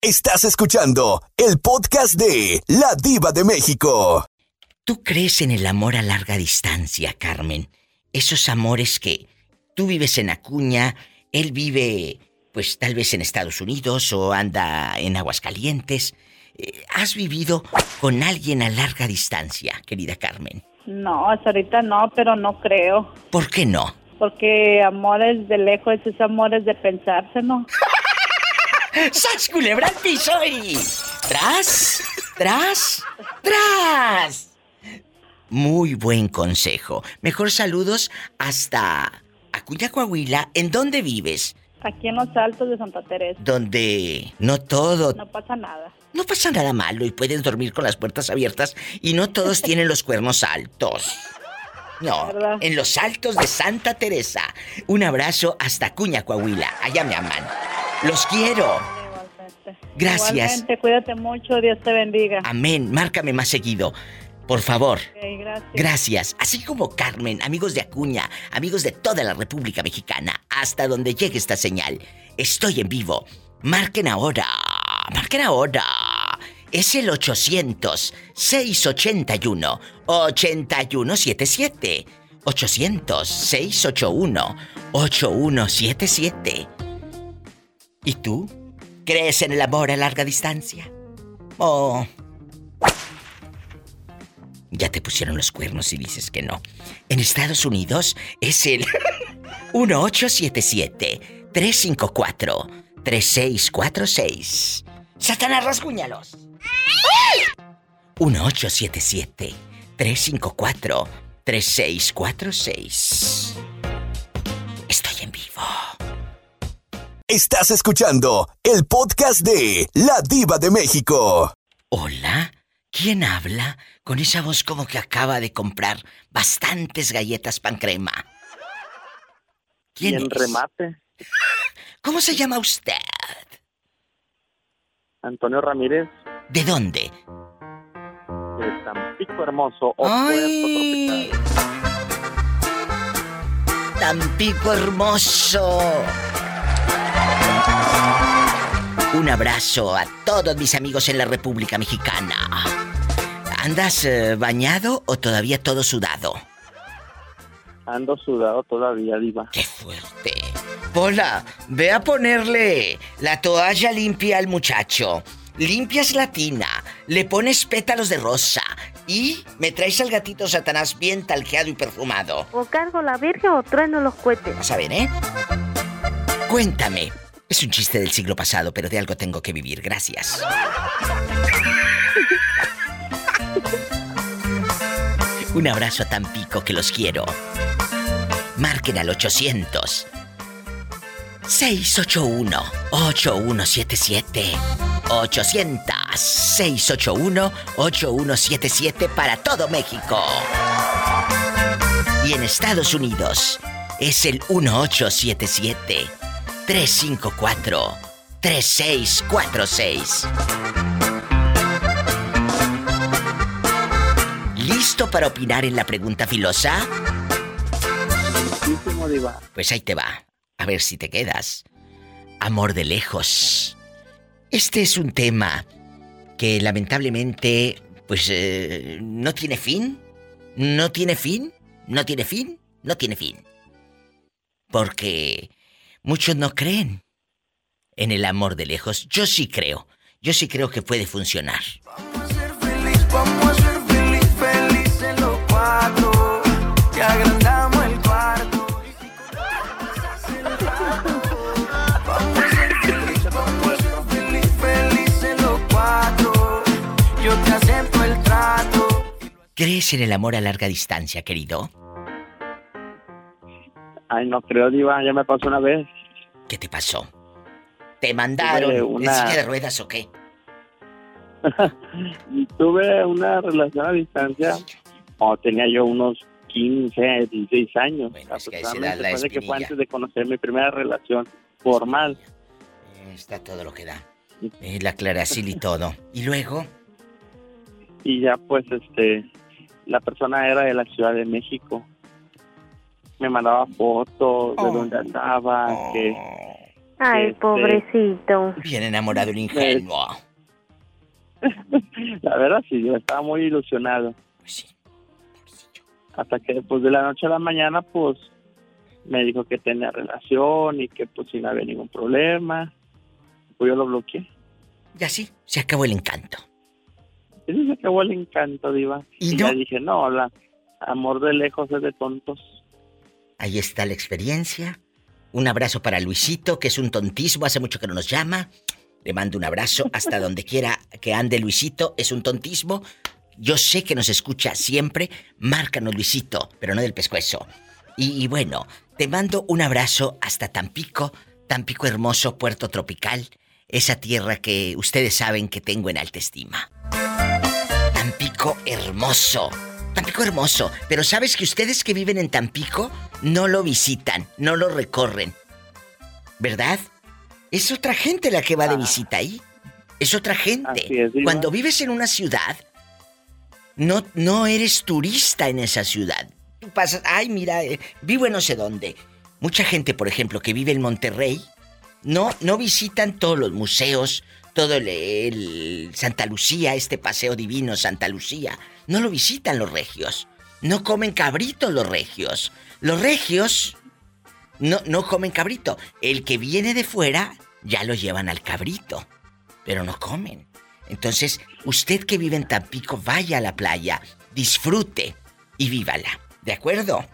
Estás escuchando el podcast de La Diva de México. ¿Tú crees en el amor a larga distancia, Carmen? Esos amores que tú vives en Acuña, él vive, pues tal vez en Estados Unidos o anda en Aguascalientes. Eh, ¿Has vivido con alguien a larga distancia, querida Carmen? No, hasta ahorita no, pero no creo. ¿Por qué no? Porque amores de lejos es amores de pensarse, ¿no? *laughs* ¡Sas culebra piso y... ¡Tras! ¡Tras! ¡Tras! Muy buen consejo. Mejor saludos hasta Acuña, Coahuila. ¿En dónde vives? Aquí en los altos de Santa Teresa. Donde no todo... No pasa nada. No pasa nada malo y pueden dormir con las puertas abiertas y no todos *laughs* tienen los cuernos altos. No, ¿Verdad? en los altos de Santa Teresa. Un abrazo hasta Acuña, Coahuila. Allá me aman. Los quiero. Gracias. Igualmente, cuídate mucho, Dios te bendiga. Amén. Márcame más seguido. Por favor. Gracias. Gracias. Así como Carmen, amigos de Acuña, amigos de toda la República Mexicana, hasta donde llegue esta señal. Estoy en vivo. Marquen ahora. Marquen ahora. Es el 800-681-8177. 800-681-8177. ¿Y tú? ¿Crees en el amor a larga distancia? ¿O ya te pusieron los cuernos y dices que no. En Estados Unidos es el *laughs* 1877-354-3646. Satanás, rasguñalos. 1877-354-3646. Estoy en vivo. Estás escuchando el podcast de La Diva de México. Hola, ¿quién habla con esa voz como que acaba de comprar bastantes galletas pan crema? ¿Quién es? remate, ¿Cómo se llama usted? Antonio Ramírez, ¿De dónde? de Tampico Hermoso, o Ay. Tampico hermoso. Un abrazo a todos mis amigos en la República Mexicana. ¿Andas eh, bañado o todavía todo sudado? Ando sudado todavía, Diva. ¡Qué fuerte! Hola, ve a ponerle la toalla limpia al muchacho. Limpias la tina, le pones pétalos de rosa y me traes al gatito Satanás bien talqueado y perfumado. O cargo la virgen o trueno los cohetes. Vas a ver, ¿eh? Cuéntame. Es un chiste del siglo pasado, pero de algo tengo que vivir. Gracias. *laughs* Un abrazo a Tampico que los quiero. Marquen al 800 681 8177 800 681 8177 para todo México. Y en Estados Unidos es el 1877 354 3646. ¿Listo para opinar en la pregunta filosa? Pues ahí te va. A ver si te quedas. Amor de lejos. Este es un tema que lamentablemente, pues, eh, no tiene fin. No tiene fin. No tiene fin. No tiene fin. Porque muchos no creen en el amor de lejos. Yo sí creo. Yo sí creo que puede funcionar. Vamos agrandamos el cuarto. Vamos a ser feliz, vamos a ser feliz, felices los cuatro. Yo te acepto el trato. ¿Crees en el amor a larga distancia, querido? Ay, no creo, Diva, ya me pasó una vez. ¿Qué te pasó? ¿Te mandaron Tuve en una- silla de ruedas o qué? *laughs* Tuve una relación a distancia cuando tenía yo unos 15, 16 años. que a esa edad aproximadamente. la Parece que fue antes de conocer mi primera relación formal. Está todo lo que da. Eh, la claracil y todo. ¿Y luego? Y ya pues este, la persona era de la Ciudad de México. Me mandaba fotos de dónde andaba, que... Ay, Este- pobrecito. Bien enamorado el ingenuo. *laughs* La verdad sí, yo estaba muy ilusionado. Hasta que después de la noche a la mañana, pues, me dijo que tenía relación y que pues si no había ningún problema. Pues yo lo bloqueé. Y así se acabó el encanto. Y se acabó el encanto, Diva. ¿Y Y, no? ya dije, no, la amor de lejos es de tontos. Ahí está la experiencia. Un abrazo para Luisito, que es un tontismo, hace mucho que no nos llama. Le mando un abrazo hasta *laughs* donde quiera que ande Luisito, es un tontismo. Yo sé que nos escucha siempre. Márcanos, Luisito, pero no del pescuezo. Y, y bueno, te mando un abrazo hasta Tampico, Tampico hermoso, puerto tropical, esa tierra que ustedes saben que tengo en alta estima. Tampico hermoso. Tampico hermoso. Pero sabes que ustedes que viven en Tampico no lo visitan, no lo recorren. ¿Verdad? Es otra gente la que va de visita ahí. Es otra gente. Es. Cuando vives en una ciudad, no, no eres turista en esa ciudad. Tú pasas, ay, mira, eh, vivo en no sé dónde. Mucha gente, por ejemplo, que vive en Monterrey, no, no visitan todos los museos, todo el, el Santa Lucía, este paseo divino Santa Lucía. No lo visitan los regios. No comen cabrito los regios. Los regios no, no comen cabrito. El que viene de fuera ya lo llevan al cabrito, pero no comen. Entonces, usted que vive en Tampico, vaya a la playa, disfrute y vívala. ¿De acuerdo?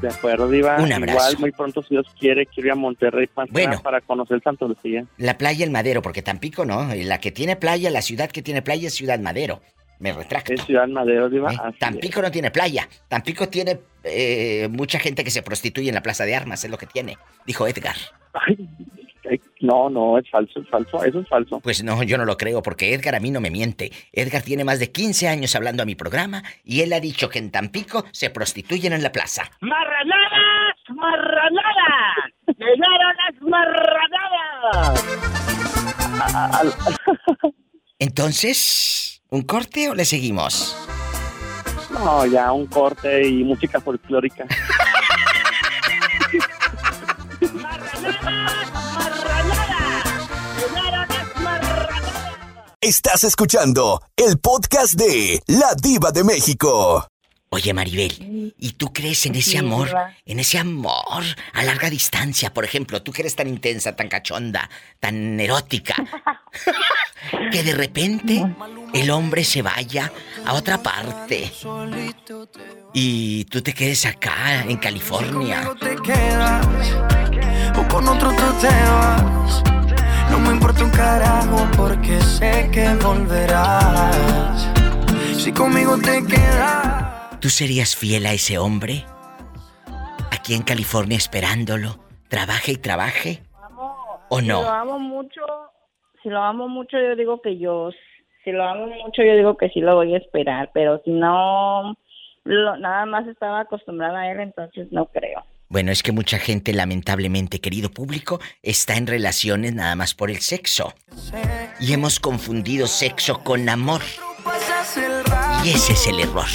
De acuerdo, Diva. Un abrazo. Igual, muy pronto, si Dios quiere, quiero ir a Monterrey que Bueno. para conocer Santa Lucía. La playa El Madero, porque Tampico no. La que tiene playa, la ciudad que tiene playa es Ciudad Madero. Me retracto. Es Ciudad Madero, Diva. ¿Eh? Tampico no tiene playa. Tampico tiene eh, mucha gente que se prostituye en la plaza de armas, es lo que tiene. Dijo Edgar. es. No, no, es falso, es falso. Eso es falso. Pues no, yo no lo creo, porque Edgar a mí no me miente. Edgar tiene más de 15 años hablando a mi programa y él ha dicho que en Tampico se prostituyen en la plaza. ¡Marranadas! ¡Marranadas! ¡Llegaron las marranadas! Entonces, ¿un corte o le seguimos? No, ya un corte y música folclórica. *laughs* Estás escuchando el podcast de La Diva de México. Oye, Maribel, ¿y tú crees en ese amor? En ese amor a larga distancia, por ejemplo, tú que eres tan intensa, tan cachonda, tan erótica, *laughs* que de repente el hombre se vaya a otra parte y tú te quedes acá en California. te quedas o con otro tú te vas. No me importa un carajo porque sé que volverás. Si conmigo te quedas. ¿Tú serías fiel a ese hombre? Aquí en California esperándolo, trabaje y trabaje. ¿O Si lo no? amo mucho, si lo amo mucho, yo digo que yo, si lo amo mucho, yo digo que sí lo voy a esperar, pero si no, lo- nada más estaba acostumbrada a él, entonces no creo. Bueno, es que mucha gente, lamentablemente, querido público, está en relaciones nada más por el sexo. Y hemos confundido sexo con amor. Y ese es el error.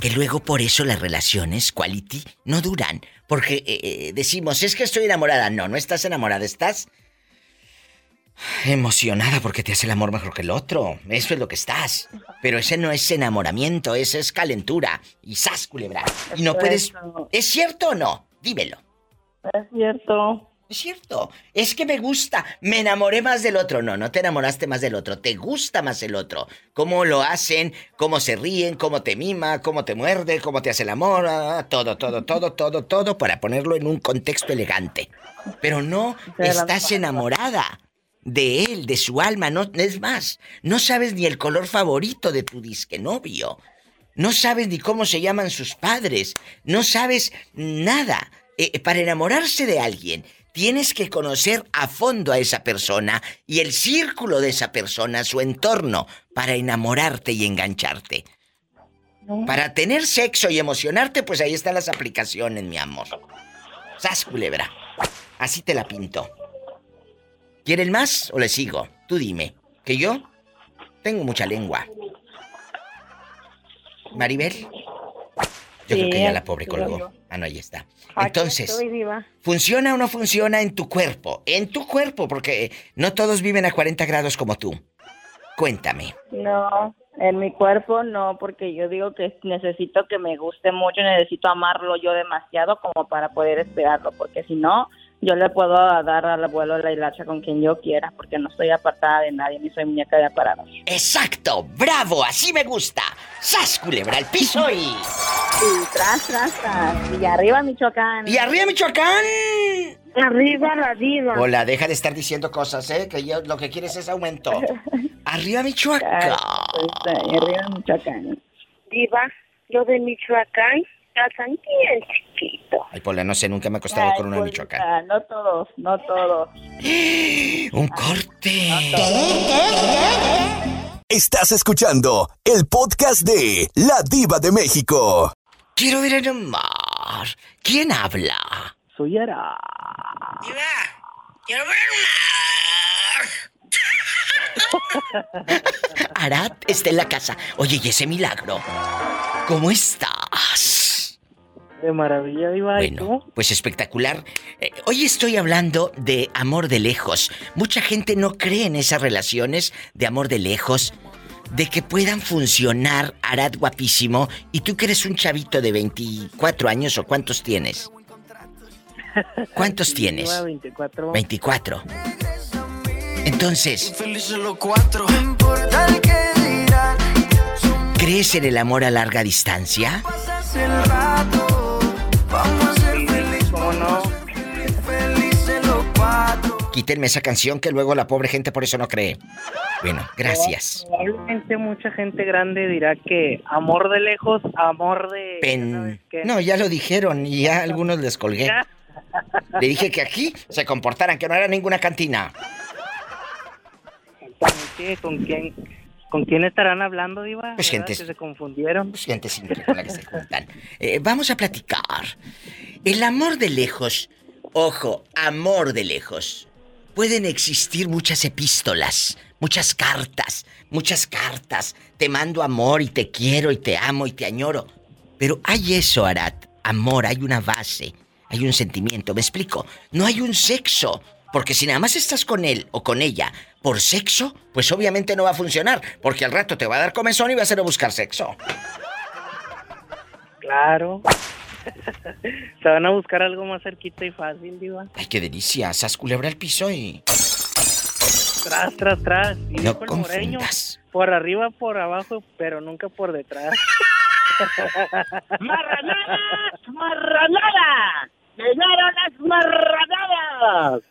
Que luego por eso las relaciones quality no duran. Porque eh, eh, decimos, es que estoy enamorada. No, no estás enamorada, estás Emocionada porque te hace el amor mejor que el otro. Eso es lo que estás. Pero ese no es enamoramiento, ese es calentura. Y sas, culebra. Y no puedes. ¿Es cierto o no? Dímelo. Es cierto. Es cierto. Es que me gusta. Me enamoré más del otro. No, no te enamoraste más del otro. Te gusta más el otro. Cómo lo hacen, cómo se ríen, cómo te mima, cómo te muerde, cómo te hace el amor. ah, todo, todo, todo, todo, todo para ponerlo en un contexto elegante. Pero no estás enamorada de él, de su alma. No, es más, no sabes ni el color favorito de tu disque novio. No sabes ni cómo se llaman sus padres. No sabes nada. Eh, para enamorarse de alguien, tienes que conocer a fondo a esa persona y el círculo de esa persona, su entorno, para enamorarte y engancharte. Para tener sexo y emocionarte, pues ahí están las aplicaciones, mi amor. Sas, culebra. Así te la pinto. ¿Quieren más o le sigo? Tú dime. Que yo tengo mucha lengua. Maribel. Yo creo que ya la pobre colgó. Ah, no, ahí está. Entonces. ¿funciona o no funciona en tu cuerpo? En tu cuerpo, porque no todos viven a 40 grados como tú. Cuéntame. No, en mi cuerpo no, porque yo digo que necesito que me guste mucho, necesito amarlo yo demasiado como para poder esperarlo, porque si no, yo le puedo dar al abuelo la hilacha con quien yo quiera, porque no estoy apartada de nadie, ni soy muñeca de aparatos. Exacto, bravo, así me gusta. ¡Sas, culebra al piso y... Y tras, tras, tras. Y arriba Michoacán. ¡Y arriba Michoacán! Arriba la diva. Hola, deja de estar diciendo cosas, ¿eh? Que yo lo que quieres es aumento. *laughs* Arriba Michoacán. Arriba Michoacán. Diva, lo de Michoacán, casan bien chiquito. Ay, Pola, no sé, nunca me he acostado Ay, con uno de Michoacán. No todos, no todos. *gasps* Un corte. Estás escuchando el podcast de La Diva de México. Quiero ver el mar. ¿Quién habla? Soy Ara. Quiero ver *laughs* Arad está en la casa. Oye, ¿y ese milagro? ¿Cómo estás? De maravilla, Diva. ¿y Bueno, pues espectacular. Eh, hoy estoy hablando de amor de lejos. Mucha gente no cree en esas relaciones de amor de lejos, de que puedan funcionar, Arad guapísimo, y tú que eres un chavito de 24 años o cuántos tienes? ¿Cuántos *laughs* tienes? Diva, 24. 24. Entonces, ¿crees en el amor a larga distancia? Quítenme esa canción que luego la pobre gente por eso no cree. Bueno, gracias. Probablemente mucha gente grande dirá que amor de lejos, amor de... Pen... No, ya lo dijeron y ya algunos les colgué. Ya. Le dije que aquí se comportaran, que no era ninguna cantina. Exactamente, ¿Con quién, ¿Con quién estarán hablando, Diva? Pues ¿Verdad gente- que se confundieron. Pues gente simple con la que se juntan. Eh, vamos a platicar. El amor de lejos, ojo, amor de lejos. Pueden existir muchas epístolas, muchas cartas, muchas cartas. Te mando amor y te quiero y te amo y te añoro. Pero hay eso, Arad. Amor, hay una base, hay un sentimiento. ¿Me explico? No hay un sexo. Porque si nada más estás con él o con ella por sexo, pues obviamente no va a funcionar. Porque al rato te va a dar comezón y vas a ir a buscar sexo. Claro. *laughs* se van a buscar algo más cerquita y fácil, Diva. Ay, qué delicia. Sas culebra al piso y. Tras, tras, tras. Y No el moreño, por arriba, por abajo, pero nunca por detrás. *laughs* ¡Marranadas! ¡Marranadas! ¡Llegaron las marranadas!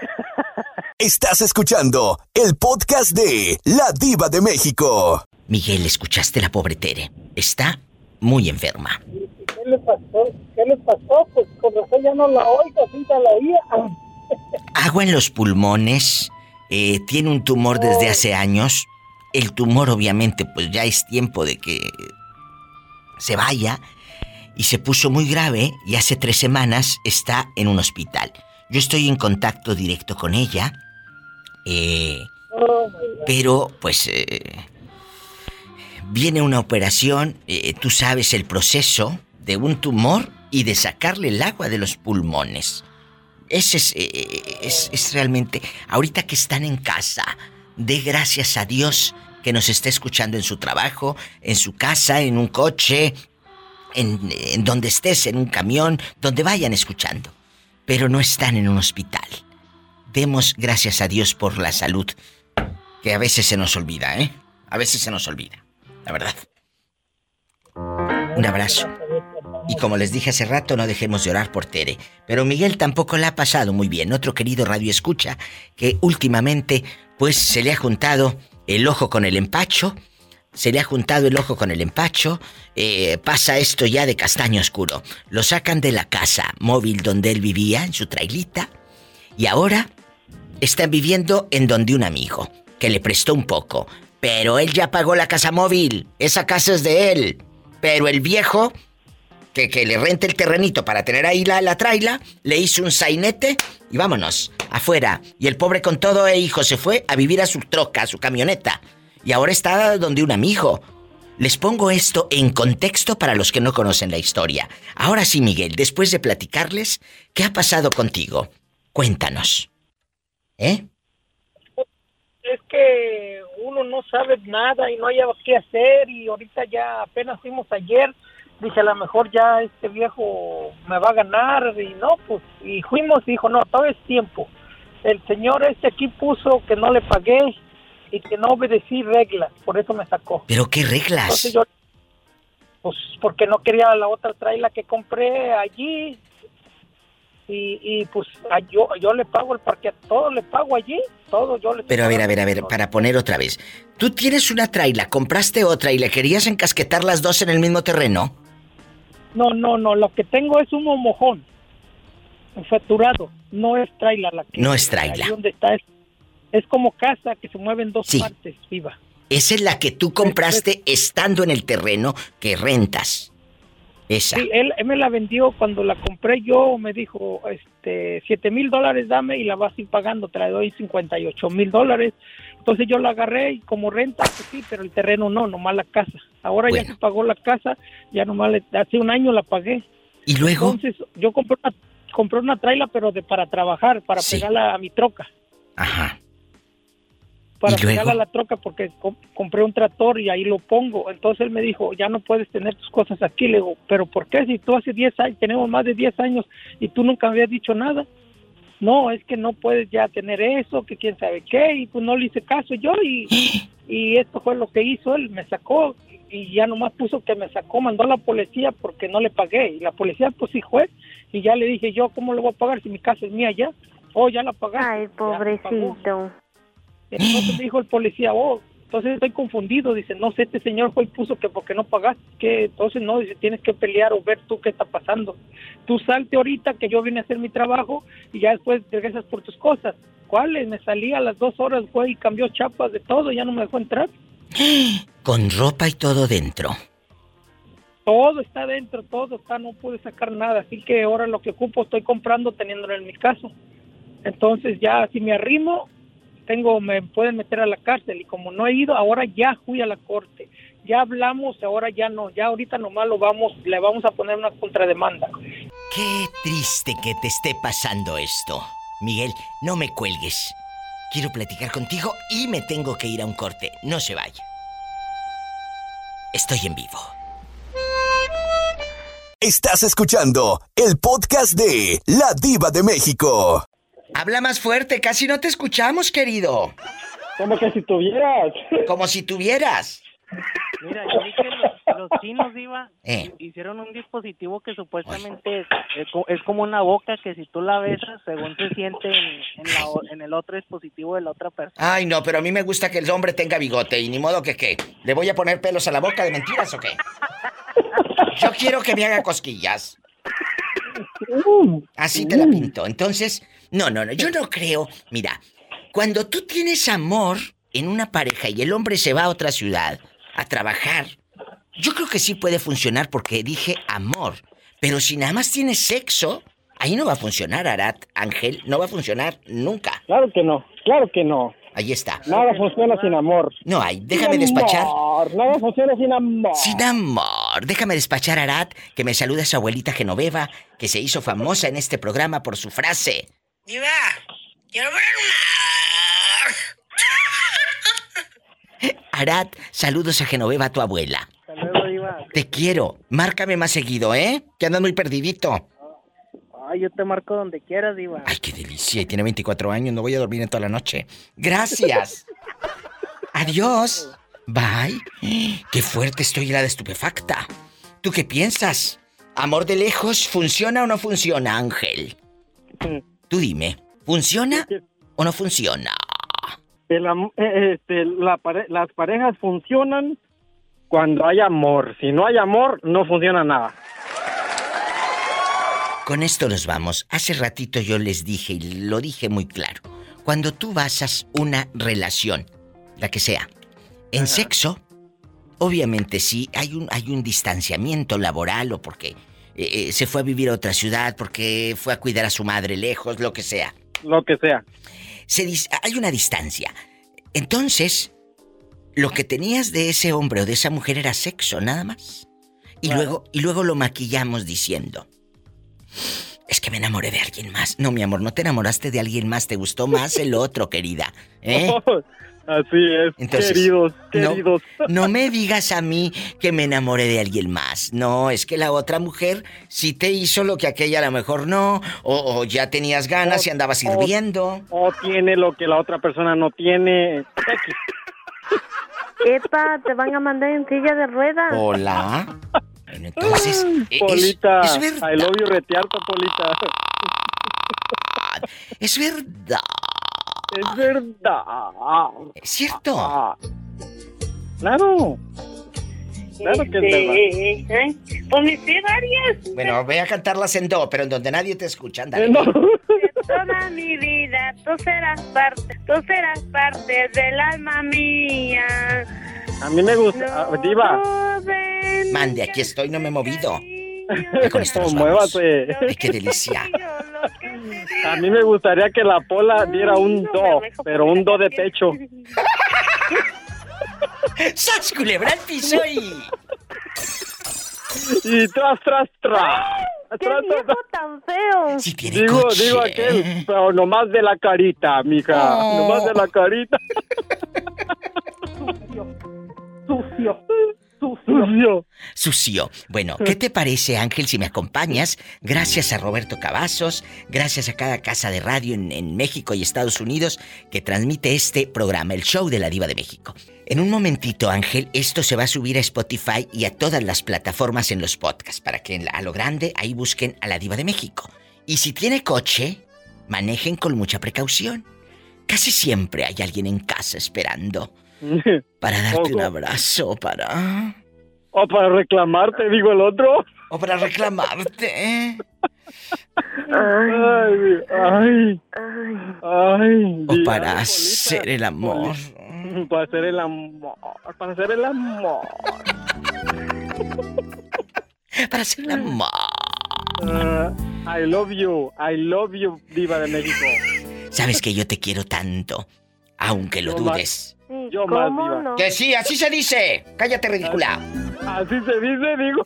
*laughs* Estás escuchando el podcast de La Diva de México. Miguel, ¿escuchaste la pobre Tere? Está muy enferma. ¿Qué le pasó? ¿Qué le pasó? Pues con razón ya no la oigo, sí ya la oía. *laughs* Agua en los pulmones. eh, tiene un tumor desde hace años. El tumor, obviamente, pues ya es tiempo de que se vaya. Y se puso muy grave y hace tres semanas está en un hospital. Yo estoy en contacto directo con ella. eh, Oh, pero, pues, eh, viene una operación, eh, tú sabes el proceso de un tumor y de sacarle el agua de los pulmones. Ese es, eh, es, es realmente, ahorita que están en casa, de gracias a Dios que nos esté escuchando en su trabajo, en su casa, en un coche, en, en donde estés, en un camión, donde vayan escuchando. Pero no están en un hospital. Demos gracias a Dios por la salud, que a veces se nos olvida, ¿eh? A veces se nos olvida, la verdad. Un abrazo. Y como les dije hace rato, no dejemos de orar por Tere. Pero Miguel tampoco la ha pasado muy bien. Otro querido radio escucha que últimamente, pues se le ha juntado el ojo con el empacho. Se le ha juntado el ojo con el empacho. eh, pasa esto ya de castaño oscuro. Lo sacan de la casa móvil donde él vivía, en su trailita. Y ahora están viviendo en donde un amigo, que le prestó un poco. Pero él ya pagó la casa móvil. Esa casa es de él. Pero el viejo que, que le rente el terrenito para tener ahí la, la traila, le hizo un sainete y vámonos, afuera. Y el pobre con todo e hijo se fue a vivir a su troca, a su camioneta. Y ahora está donde un amigo. Les pongo esto en contexto para los que no conocen la historia. Ahora sí, Miguel, después de platicarles, ¿qué ha pasado contigo? Cuéntanos. ¿Eh? Es que uno no sabe nada y no haya qué hacer y ahorita ya apenas fuimos ayer. Dije, a lo mejor ya este viejo me va a ganar y no, pues, y fuimos y dijo, no, todo es tiempo. El señor este aquí puso que no le pagué y que no obedecí reglas, por eso me sacó. ¿Pero qué reglas? Entonces yo, pues porque no quería la otra traila que compré allí. Y, y pues a- yo, yo le pago el parque, todo le pago allí, todo yo le Pero a ver, a ver, a ver, para poner otra vez. Tú tienes una traila, compraste otra y le querías encasquetar las dos en el mismo terreno. No, no, no, lo que tengo es un mojón facturado, no es traila la que No es traila. ahí donde está es, es como casa que se mueve en dos Sí. partes, viva. Esa es la que tú compraste estando en el terreno que rentas. Esa. Sí, él, él me la vendió cuando la compré yo, me dijo, este, siete mil dólares dame y la vas a ir pagando, te la doy 58 mil dólares. Entonces yo la agarré y como renta, pues sí, pero el terreno no, nomás la casa. Ahora ya se pagó la casa, ya nomás le- hace un año la pagué. ¿Y luego? Entonces yo compré una, compré una traila, pero de para trabajar, para Sí. pegarla a mi troca. Ajá. Para pegarla a la troca porque com- compré un tractor y ahí lo pongo. Entonces él me dijo, ya no puedes tener tus cosas aquí. Le digo, pero ¿por qué? Si tú hace 10 años, tenemos más de 10 años y tú nunca me habías dicho nada. No, es que no puedes ya tener eso, que quién sabe qué, y pues no le hice caso yo y, *gasps* y esto fue lo que hizo él, me sacó y ya nomás puso que me sacó, mandó a la policía porque no le pagué y la policía pues sí fue y ya le dije yo, ¿cómo le voy a pagar si mi casa es mía ya? Oh, ya la pagaste. Ay, pobrecito. Entonces me dijo el policía, oh, entonces estoy confundido. Dice, no sé, este señor fue el puso que porque no pagaste, que entonces no, dice, tienes que pelear o ver tú qué está pasando. Tú salte ahorita que yo vine a hacer mi trabajo y ya después regresas por tus cosas. ¿Cuáles? Me salí a las dos horas, fue y cambió chapas de todo, ya no me dejó entrar. *gasps* Con ropa y todo dentro. Todo está dentro, todo está, no pude sacar nada. Así que ahora lo que ocupo estoy comprando teniéndolo en mi caso. Entonces ya si me arrimo, tengo, me pueden meter a la cárcel. Y como no he ido, ahora ya fui a la corte. Ya hablamos, ahora ya no. Ya ahorita nomás lo vamos, le vamos a poner una contrademanda. Qué triste que te esté pasando esto. Miguel, no me cuelgues. Quiero platicar contigo y me tengo que ir a un corte. No se vaya. Estoy en vivo. Estás escuchando el podcast de La Diva de México. Habla más fuerte, casi no te escuchamos, querido. Como que si tuvieras. Como si tuvieras. Mira, yo vi que los, los chinos, Iba, Eh. hicieron un dispositivo que supuestamente es, es co- es como una boca que si tú la besas, según se siente en, en la o- en el otro dispositivo de la otra persona. Ay, no, pero a mí me gusta que el hombre tenga bigote y ni modo que qué. ¿Le voy a poner pelos a la boca de mentiras o qué? Yo quiero que me haga cosquillas. Así te la pinto. Entonces, no, no, no, yo no creo. Mira, cuando tú tienes amor en una pareja y el hombre se va a otra ciudad a trabajar, yo creo que sí puede funcionar porque dije amor. Pero si nada más tienes sexo, ahí no va a funcionar, Arat, Ángel, no va a funcionar nunca. Claro que no, claro que no. Ahí está. Nada funciona sin amor. No hay, déjame Sin despachar. amor, Nada funciona sin amor. Sin amor. Déjame despachar Arat, que me saluda a su abuelita Genoveva, que se hizo famosa en este programa por su frase. Diva, quiero ver Arad, saludos a Genoveva, tu abuela. Saludos, Diva. Te quiero. Márcame más seguido, ¿eh? Que andas muy perdidito. Ay, yo te marco donde quieras, Diva. Ay, qué delicia. Y tiene 24 años. No voy a dormir en toda la noche. Gracias. Adiós. Bye. Qué fuerte estoy la de estupefacta. ¿Tú qué piensas? ¿Amor de lejos funciona o no funciona, Ángel? *laughs* Tú dime. ¿Funciona o no funciona? El eh, este, la pare- las parejas funcionan cuando hay amor. Si no hay amor, no funciona nada. Con esto nos vamos. Hace ratito yo les dije y lo dije muy claro. Cuando tú basas una relación, la que sea, en sexo, obviamente sí hay un, hay un distanciamiento laboral o porque eh, se fue a vivir a otra ciudad, porque fue a cuidar a su madre lejos, lo que sea. Lo que sea. Se hay una distancia. Entonces, lo que tenías de ese hombre o de esa mujer era sexo, nada más. Y luego, y luego lo maquillamos diciendo. Es que me enamoré de alguien más. No, mi amor, no te enamoraste de alguien más, te gustó más el otro, querida. ¿Eh? *laughs* Así es, Entonces, queridos, no- queridos. *laughs* No, me digas a mí que me enamoré de alguien más. No, es que la otra mujer sí te hizo lo que aquella a lo mejor no, o, o ya tenías ganas y andabas o- sirviendo. O tiene lo que la otra persona no tiene. *laughs* Epa, te van a mandar en silla de ruedas. Hola. Bueno, entonces, e- es- Polita, es, verdad. I love you retearto, Polita. Es verdad. Es verdad. Es cierto. Claro. Claro que es verdad. Este, ¿eh? Pues me sé varias. Bueno, voy a cantarlas en do, pero en donde nadie te escucha, ándale. Toda mi vida, tú serás parte, tú seras parte del alma mía. A mí me gusta. ah, Diva. Mande, aquí estoy, no me he movido. Vamos. muévase. Ay, qué delicia. A mí me gustaría que la Pola diera un do, pero un do de pecho. *laughs* ¡Sas, culebra al piso y... Y tras, tras, tras. ¡Qué viejo tan feo! Si tiene Digo, coche. digo aquel, pero nomás de la carita, mija. Oh. Nomás de la carita. Sucio. Sucio. Sucio. Bueno, ¿qué te parece, Ángel, si me acompañas? Gracias a Roberto Cavazos, gracias a cada casa de radio en, en México y Estados Unidos que transmite este programa, el show de la Diva de México. En un momentito, Ángel, esto se va a subir a Spotify y a todas las plataformas en los podcasts, para que en la- a lo grande ahí busquen a la Diva de México. Y si tiene coche, manejen con mucha precaución. Casi siempre hay alguien en casa esperando *laughs* para darte un abrazo, para... O para reclamarte, digo el otro. O para reclamarte. Ay, ay, ay. O para hacer el amor. Para hacer el amor. Para hacer el amor. Para hacer el amor. Ah, I love you. I love you, Diva de México. Sabes que yo te quiero tanto, aunque lo Yo Yo más, Diva. Que sí, así se dice. Cállate, ridícula. Así se dice, digo.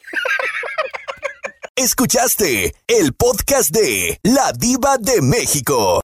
Escuchaste el podcast de La Diva de México.